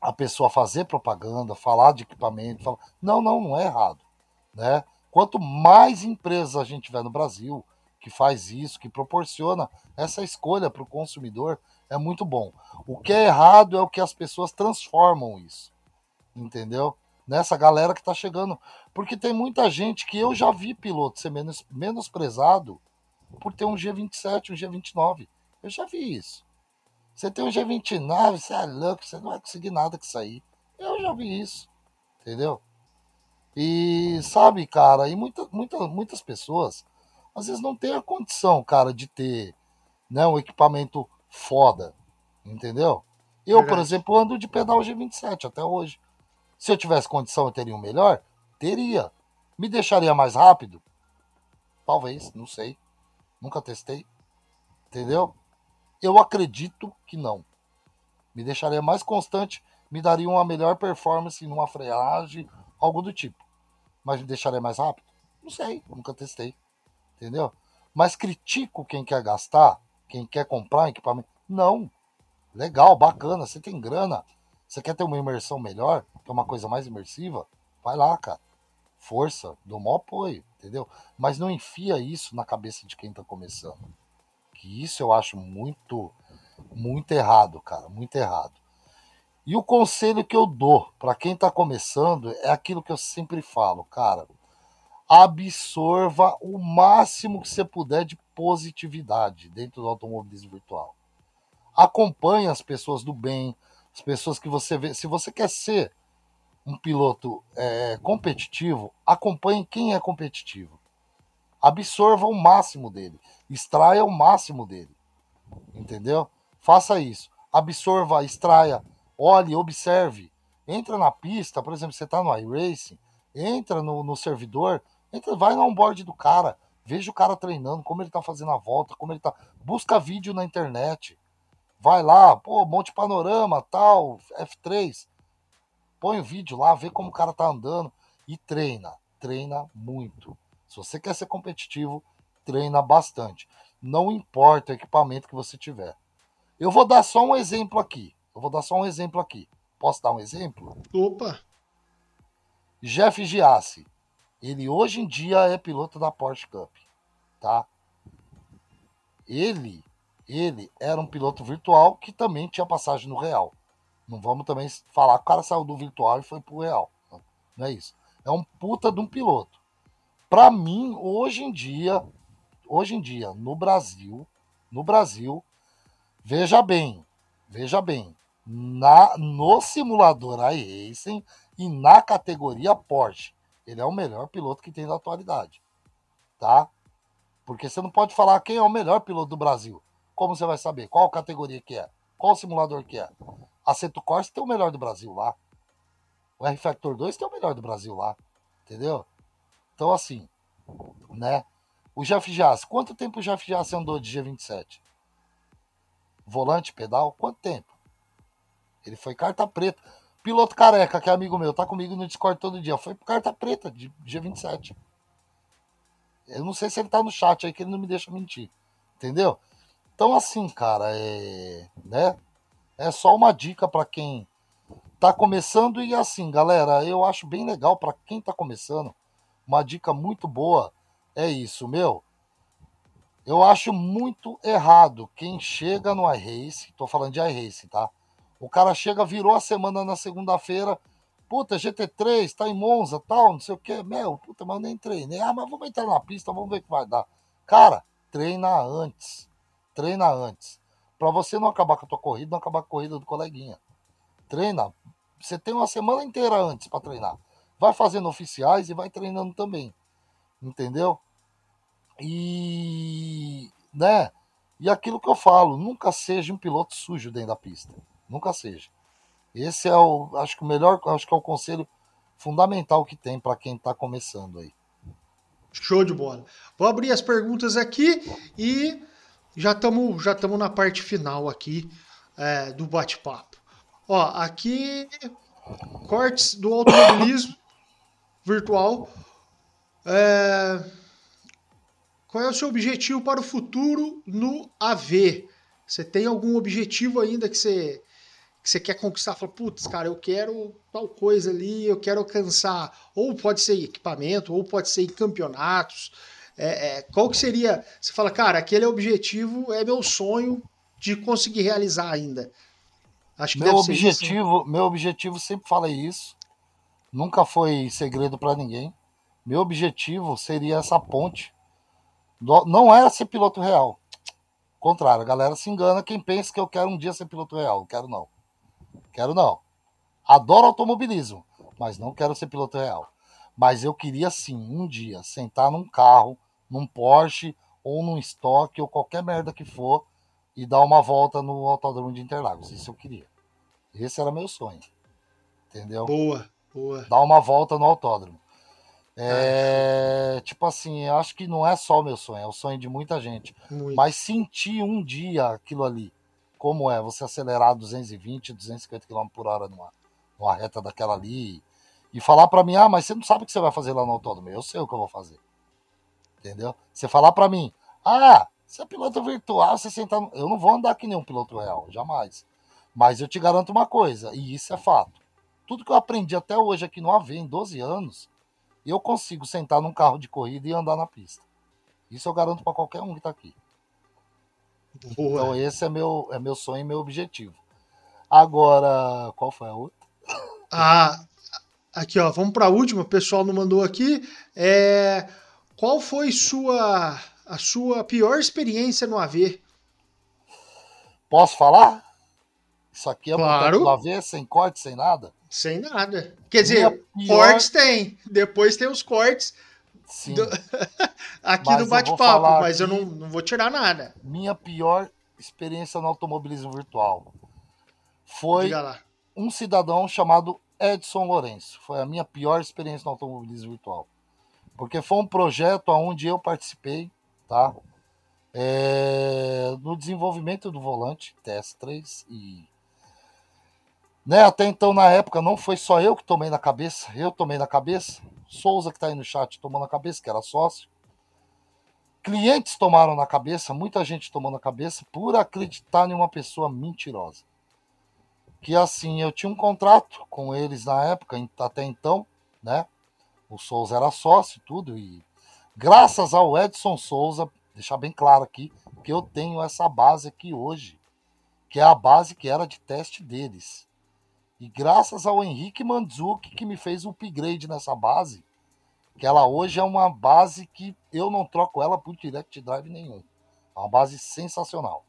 a pessoa fazer propaganda, falar de equipamento. Falar... Não, não, não é errado. Né? Quanto mais empresas a gente tiver no Brasil que faz isso, que proporciona essa escolha para o consumidor, é muito bom. O que é errado é o que as pessoas transformam isso. Entendeu? Nessa galera que está chegando. Porque tem muita gente que eu já vi piloto ser menos, menosprezado por ter um G27, um G29. Eu já vi isso. Você tem um G29, você é louco, você não vai conseguir nada com isso aí. Eu já vi isso. Entendeu? E sabe, cara, e muita, muita, muitas pessoas às vezes não tem a condição, cara, de ter né, um equipamento foda. Entendeu? Eu, por exemplo, ando de pedal G27 até hoje. Se eu tivesse condição, eu teria um melhor? Teria. Me deixaria mais rápido? Talvez, não sei. Nunca testei. Entendeu? Eu acredito que não. Me deixaria mais constante, me daria uma melhor performance numa freagem, algo do tipo. Mas me deixaria mais rápido? Não sei, nunca testei. Entendeu? Mas critico quem quer gastar Quem quer comprar equipamento. Não. Legal, bacana. Você tem grana. Você quer ter uma imersão melhor, que é uma coisa mais imersiva? Vai lá, cara. Força, dou maior apoio, entendeu? Mas não enfia isso na cabeça de quem tá começando. Que isso eu acho muito, muito errado, cara. Muito errado. E o conselho que eu dou para quem tá começando é aquilo que eu sempre falo, cara absorva o máximo que você puder de positividade dentro do automobilismo virtual. Acompanhe as pessoas do bem, as pessoas que você vê. Se você quer ser um piloto é, competitivo, acompanhe quem é competitivo. Absorva o máximo dele, extraia o máximo dele. Entendeu? Faça isso. Absorva, extraia, olhe, observe. Entra na pista, por exemplo, você está no iRacing, entra no, no servidor, Entra, vai no onboard do cara, veja o cara treinando, como ele tá fazendo a volta, como ele tá. Busca vídeo na internet. Vai lá, pô, Monte Panorama, tal, F3. Põe o vídeo lá, vê como o cara tá andando e treina. Treina muito. Se você quer ser competitivo, treina bastante. Não importa o equipamento que você tiver. Eu vou dar só um exemplo aqui. Eu vou dar só um exemplo aqui. Posso dar um exemplo? Opa! Jeff Giassi. Ele hoje em dia é piloto da Porsche Cup, tá? Ele, ele era um piloto virtual que também tinha passagem no real. Não vamos também falar que o cara saiu do virtual e foi pro real. Não é isso. É um puta de um piloto. Para mim, hoje em dia, hoje em dia, no Brasil, no Brasil, veja bem, veja bem, na no simulador iRacing e na categoria Porsche, ele é o melhor piloto que tem da atualidade. Tá? Porque você não pode falar quem é o melhor piloto do Brasil. Como você vai saber? Qual categoria que é? Qual simulador que é? A Seto Corsa tem o melhor do Brasil lá. O R-Factor 2 tem o melhor do Brasil lá. Entendeu? Então, assim, né? O Jeff Jass, quanto tempo o Jeff Jass andou de G27? Volante, pedal, quanto tempo? Ele foi carta preta. Piloto careca, que é amigo meu, tá comigo no Discord todo dia. Foi carta preta de dia 27. Eu não sei se ele tá no chat aí, que ele não me deixa mentir. Entendeu? Então, assim, cara, é. Né? É só uma dica para quem tá começando. E assim, galera, eu acho bem legal para quem tá começando. Uma dica muito boa é isso, meu. Eu acho muito errado quem chega no iRace, tô falando de iRace, tá? O cara chega, virou a semana na segunda-feira. Puta, GT3, tá em Monza, tal, não sei o que. Meu, puta, mas eu nem treinei. Ah, mas vamos entrar na pista, vamos ver o que vai dar. Cara, treina antes. Treina antes. Pra você não acabar com a tua corrida, não acabar com a corrida do coleguinha. Treina. Você tem uma semana inteira antes para treinar. Vai fazendo oficiais e vai treinando também. Entendeu? E. Né? E aquilo que eu falo, nunca seja um piloto sujo dentro da pista. Nunca seja. Esse é o, acho que o melhor, acho que é o conselho fundamental que tem para quem está começando aí. Show de bola. Vou abrir as perguntas aqui e já estamos já estamos na parte final aqui é, do bate-papo. Ó, aqui cortes do automobilismo [COUGHS] virtual. É, qual é o seu objetivo para o futuro no AV? Você tem algum objetivo ainda que você que você quer conquistar, fala, putz, cara, eu quero tal coisa ali, eu quero alcançar, ou pode ser equipamento, ou pode ser campeonatos. É, é, qual que seria? Você fala, cara, aquele objetivo é meu sonho de conseguir realizar ainda. Acho que meu objetivo, meu objetivo sempre falei isso. Nunca foi segredo para ninguém. Meu objetivo seria essa ponte. Não era ser piloto real. Contrário, a galera se engana quem pensa que eu quero um dia ser piloto real. Não quero não. Quero não. Adoro automobilismo, mas não quero ser piloto real. Mas eu queria sim, um dia, sentar num carro, num Porsche ou num estoque ou qualquer merda que for e dar uma volta no Autódromo de Interlagos. Isso eu queria. Esse era meu sonho. Entendeu? Boa, boa. Dar uma volta no autódromo. É, é, tipo assim, eu acho que não é só o meu sonho, é o sonho de muita gente. Muito. Mas sentir um dia aquilo ali como é você acelerar 220, 250 km por hora numa, numa reta daquela ali e falar para mim, ah, mas você não sabe o que você vai fazer lá no autódromo. Eu sei o que eu vou fazer. Entendeu? Você falar para mim, ah, Você é piloto virtual, você senta. Eu não vou andar que nem um piloto real, jamais. Mas eu te garanto uma coisa, e isso é fato. Tudo que eu aprendi até hoje aqui no AV, em 12 anos, eu consigo sentar num carro de corrida e andar na pista. Isso eu garanto para qualquer um que está aqui. Boa. Então esse é meu, é meu sonho e meu objetivo. Agora, qual foi a outra? Ah, aqui ó, vamos para a última. O pessoal não mandou aqui. É, qual foi sua a sua pior experiência no AV? Posso falar? Isso aqui é claro. um AV sem corte, sem nada? Sem nada. Quer dizer, pior... cortes tem. Depois tem os cortes. Do... [LAUGHS] aqui no bate-papo, mas eu não, não vou tirar nada. Minha pior experiência no automobilismo virtual foi um cidadão chamado Edson Lourenço. Foi a minha pior experiência no automobilismo virtual. Porque foi um projeto onde eu participei, tá? É, no desenvolvimento do volante TS3 e né, até então, na época, não foi só eu que tomei na cabeça, eu tomei na cabeça. Souza, que está aí no chat, tomou na cabeça, que era sócio. Clientes tomaram na cabeça, muita gente tomou na cabeça por acreditar em uma pessoa mentirosa. Que assim, eu tinha um contrato com eles na época, até então, né? O Souza era sócio tudo, e graças ao Edson Souza, deixar bem claro aqui, que eu tenho essa base aqui hoje, que é a base que era de teste deles. E graças ao Henrique Mandzuki que me fez um upgrade nessa base, que ela hoje é uma base que eu não troco ela por direct drive nenhum. É uma base sensacional.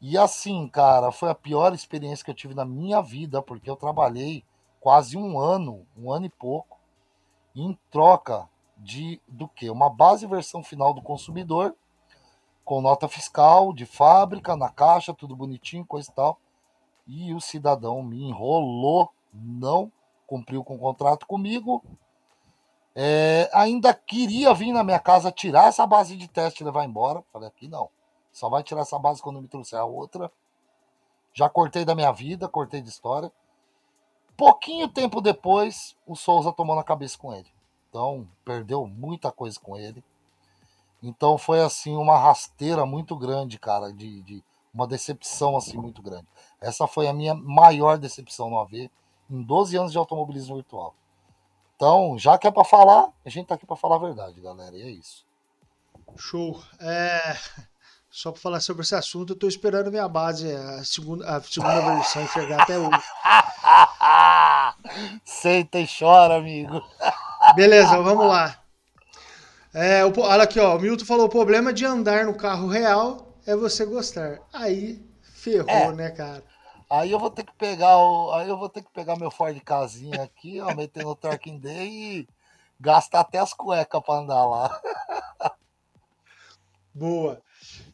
E assim, cara, foi a pior experiência que eu tive na minha vida, porque eu trabalhei quase um ano, um ano e pouco, em troca de do que? Uma base versão final do consumidor, com nota fiscal de fábrica, na caixa, tudo bonitinho, coisa e tal e o cidadão me enrolou, não cumpriu com o contrato comigo. É, ainda queria vir na minha casa tirar essa base de teste e levar embora. Falei aqui não. Só vai tirar essa base quando me trouxer a outra. Já cortei da minha vida, cortei de história. Pouquinho tempo depois, o Souza tomou na cabeça com ele. Então, perdeu muita coisa com ele. Então foi assim uma rasteira muito grande, cara, de, de uma decepção assim muito grande. Essa foi a minha maior decepção no AV em 12 anos de automobilismo virtual. Então, já que é para falar, a gente tá aqui para falar a verdade, galera, e é isso. Show. É... Só para falar sobre esse assunto, eu tô esperando minha base, a segunda, a segunda versão chegar até hoje. [LAUGHS] Senta e chora, amigo. Beleza, vamos lá. É, o, olha aqui, ó, o Milton falou: o problema de andar no carro real é você gostar. Aí ferrou, é. né, cara? Aí eu vou ter que pegar o, aí eu vou ter que pegar meu Ford casinha aqui, ó, [LAUGHS] meter no Torquing Day e gastar até as cuecas para andar lá. Boa.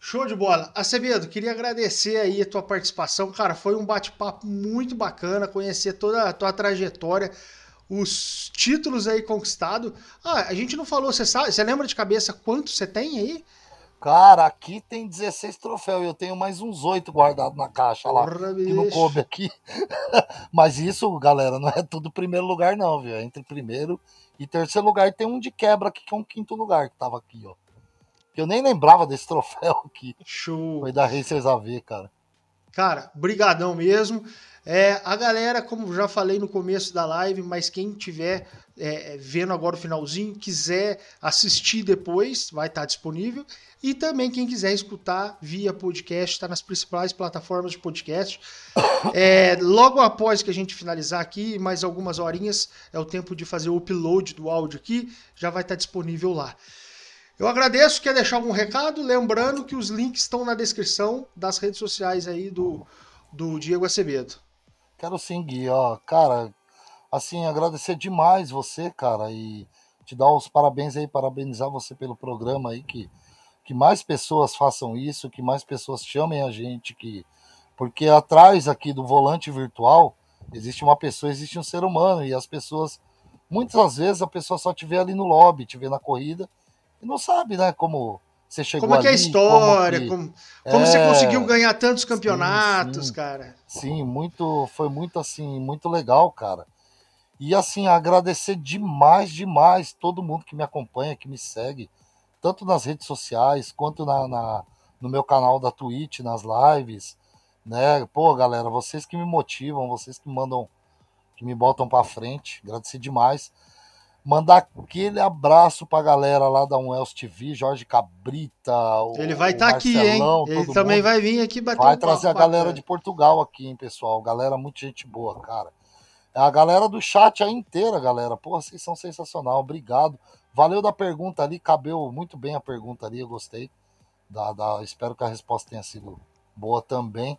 Show de bola. Acevedo, queria agradecer aí a tua participação. Cara, foi um bate-papo muito bacana, conhecer toda a tua trajetória, os títulos aí conquistados. Ah, a gente não falou, você sabe, você lembra de cabeça quanto você tem aí? Cara, aqui tem 16 troféus e eu tenho mais uns 8 guardados na caixa lá. Porra, que não coube aqui. [LAUGHS] Mas isso, galera, não é tudo primeiro lugar, não, viu? É entre primeiro e terceiro lugar tem um de quebra aqui, que é um quinto lugar que tava aqui, ó. Que eu nem lembrava desse troféu aqui. Show. Foi da Racers AV, cara. Cara, brigadão mesmo. É, a galera, como já falei no começo da live, mas quem tiver é, vendo agora o finalzinho, quiser assistir depois, vai estar disponível. E também quem quiser escutar via podcast, está nas principais plataformas de podcast. É, logo após que a gente finalizar aqui, mais algumas horinhas, é o tempo de fazer o upload do áudio aqui, já vai estar disponível lá. Eu agradeço, quer deixar algum recado? Lembrando que os links estão na descrição das redes sociais aí do, do Diego Acevedo. Quero sim, Gui, ó, cara, assim, agradecer demais você, cara, e te dar os parabéns aí, parabenizar você pelo programa aí, que, que mais pessoas façam isso, que mais pessoas chamem a gente, que porque atrás aqui do volante virtual existe uma pessoa, existe um ser humano, e as pessoas, muitas vezes a pessoa só te vê ali no lobby, te vê na corrida, e não sabe, né, como você chegou como é que é a história, como, que... como, como é... você conseguiu ganhar tantos campeonatos, sim, sim. cara. Sim, muito, foi muito assim, muito legal, cara. E assim, agradecer demais, demais todo mundo que me acompanha, que me segue. tanto nas redes sociais quanto na, na, no meu canal da Twitch, nas lives, né? Pô, galera, vocês que me motivam, vocês que mandam, que me botam para frente, agradecer demais. Mandar aquele abraço pra galera lá da Unels TV, Jorge Cabrita. Ele vai estar tá aqui, hein? Ele também mundo. vai vir aqui bater Vai um trazer a galera de Portugal aqui, hein, pessoal? Galera, muita gente boa, cara. A galera do chat aí inteira, galera. Porra, vocês são sensacional. Obrigado. Valeu da pergunta ali, cabeu muito bem a pergunta ali, eu gostei. Da, da, espero que a resposta tenha sido boa também.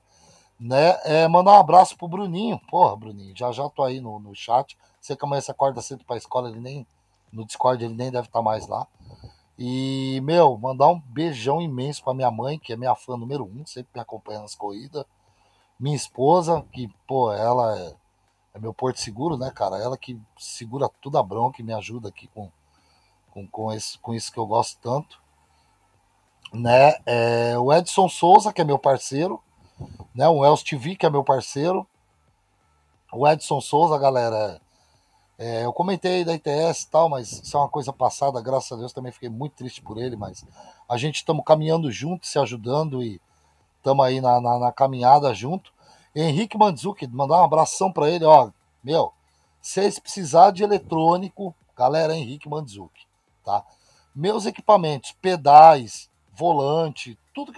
Né? É, mandar um abraço pro Bruninho. Porra, Bruninho, já já tô aí no, no chat. Você que amanhã você acorda cedo pra escola, ele nem. No Discord ele nem deve estar tá mais lá. E, meu, mandar um beijão imenso pra minha mãe, que é minha fã número um, sempre me acompanha nas corridas. Minha esposa, que, pô, ela é, é meu porto seguro, né, cara? Ela que segura tudo a bronca e me ajuda aqui com, com, com, esse, com isso que eu gosto tanto. Né? É, o Edson Souza, que é meu parceiro, né? O Els TV, que é meu parceiro. O Edson Souza, galera, é, eu comentei da ITS e tal, mas isso é uma coisa passada, graças a Deus também fiquei muito triste por ele, mas a gente estamos caminhando junto, se ajudando e estamos aí na, na, na, caminhada junto. Henrique Mandzuki, mandar um abração para ele, ó, meu, se precisar de eletrônico, galera, Henrique Mandzuki, tá? Meus equipamentos, pedais, volante, tudo que eu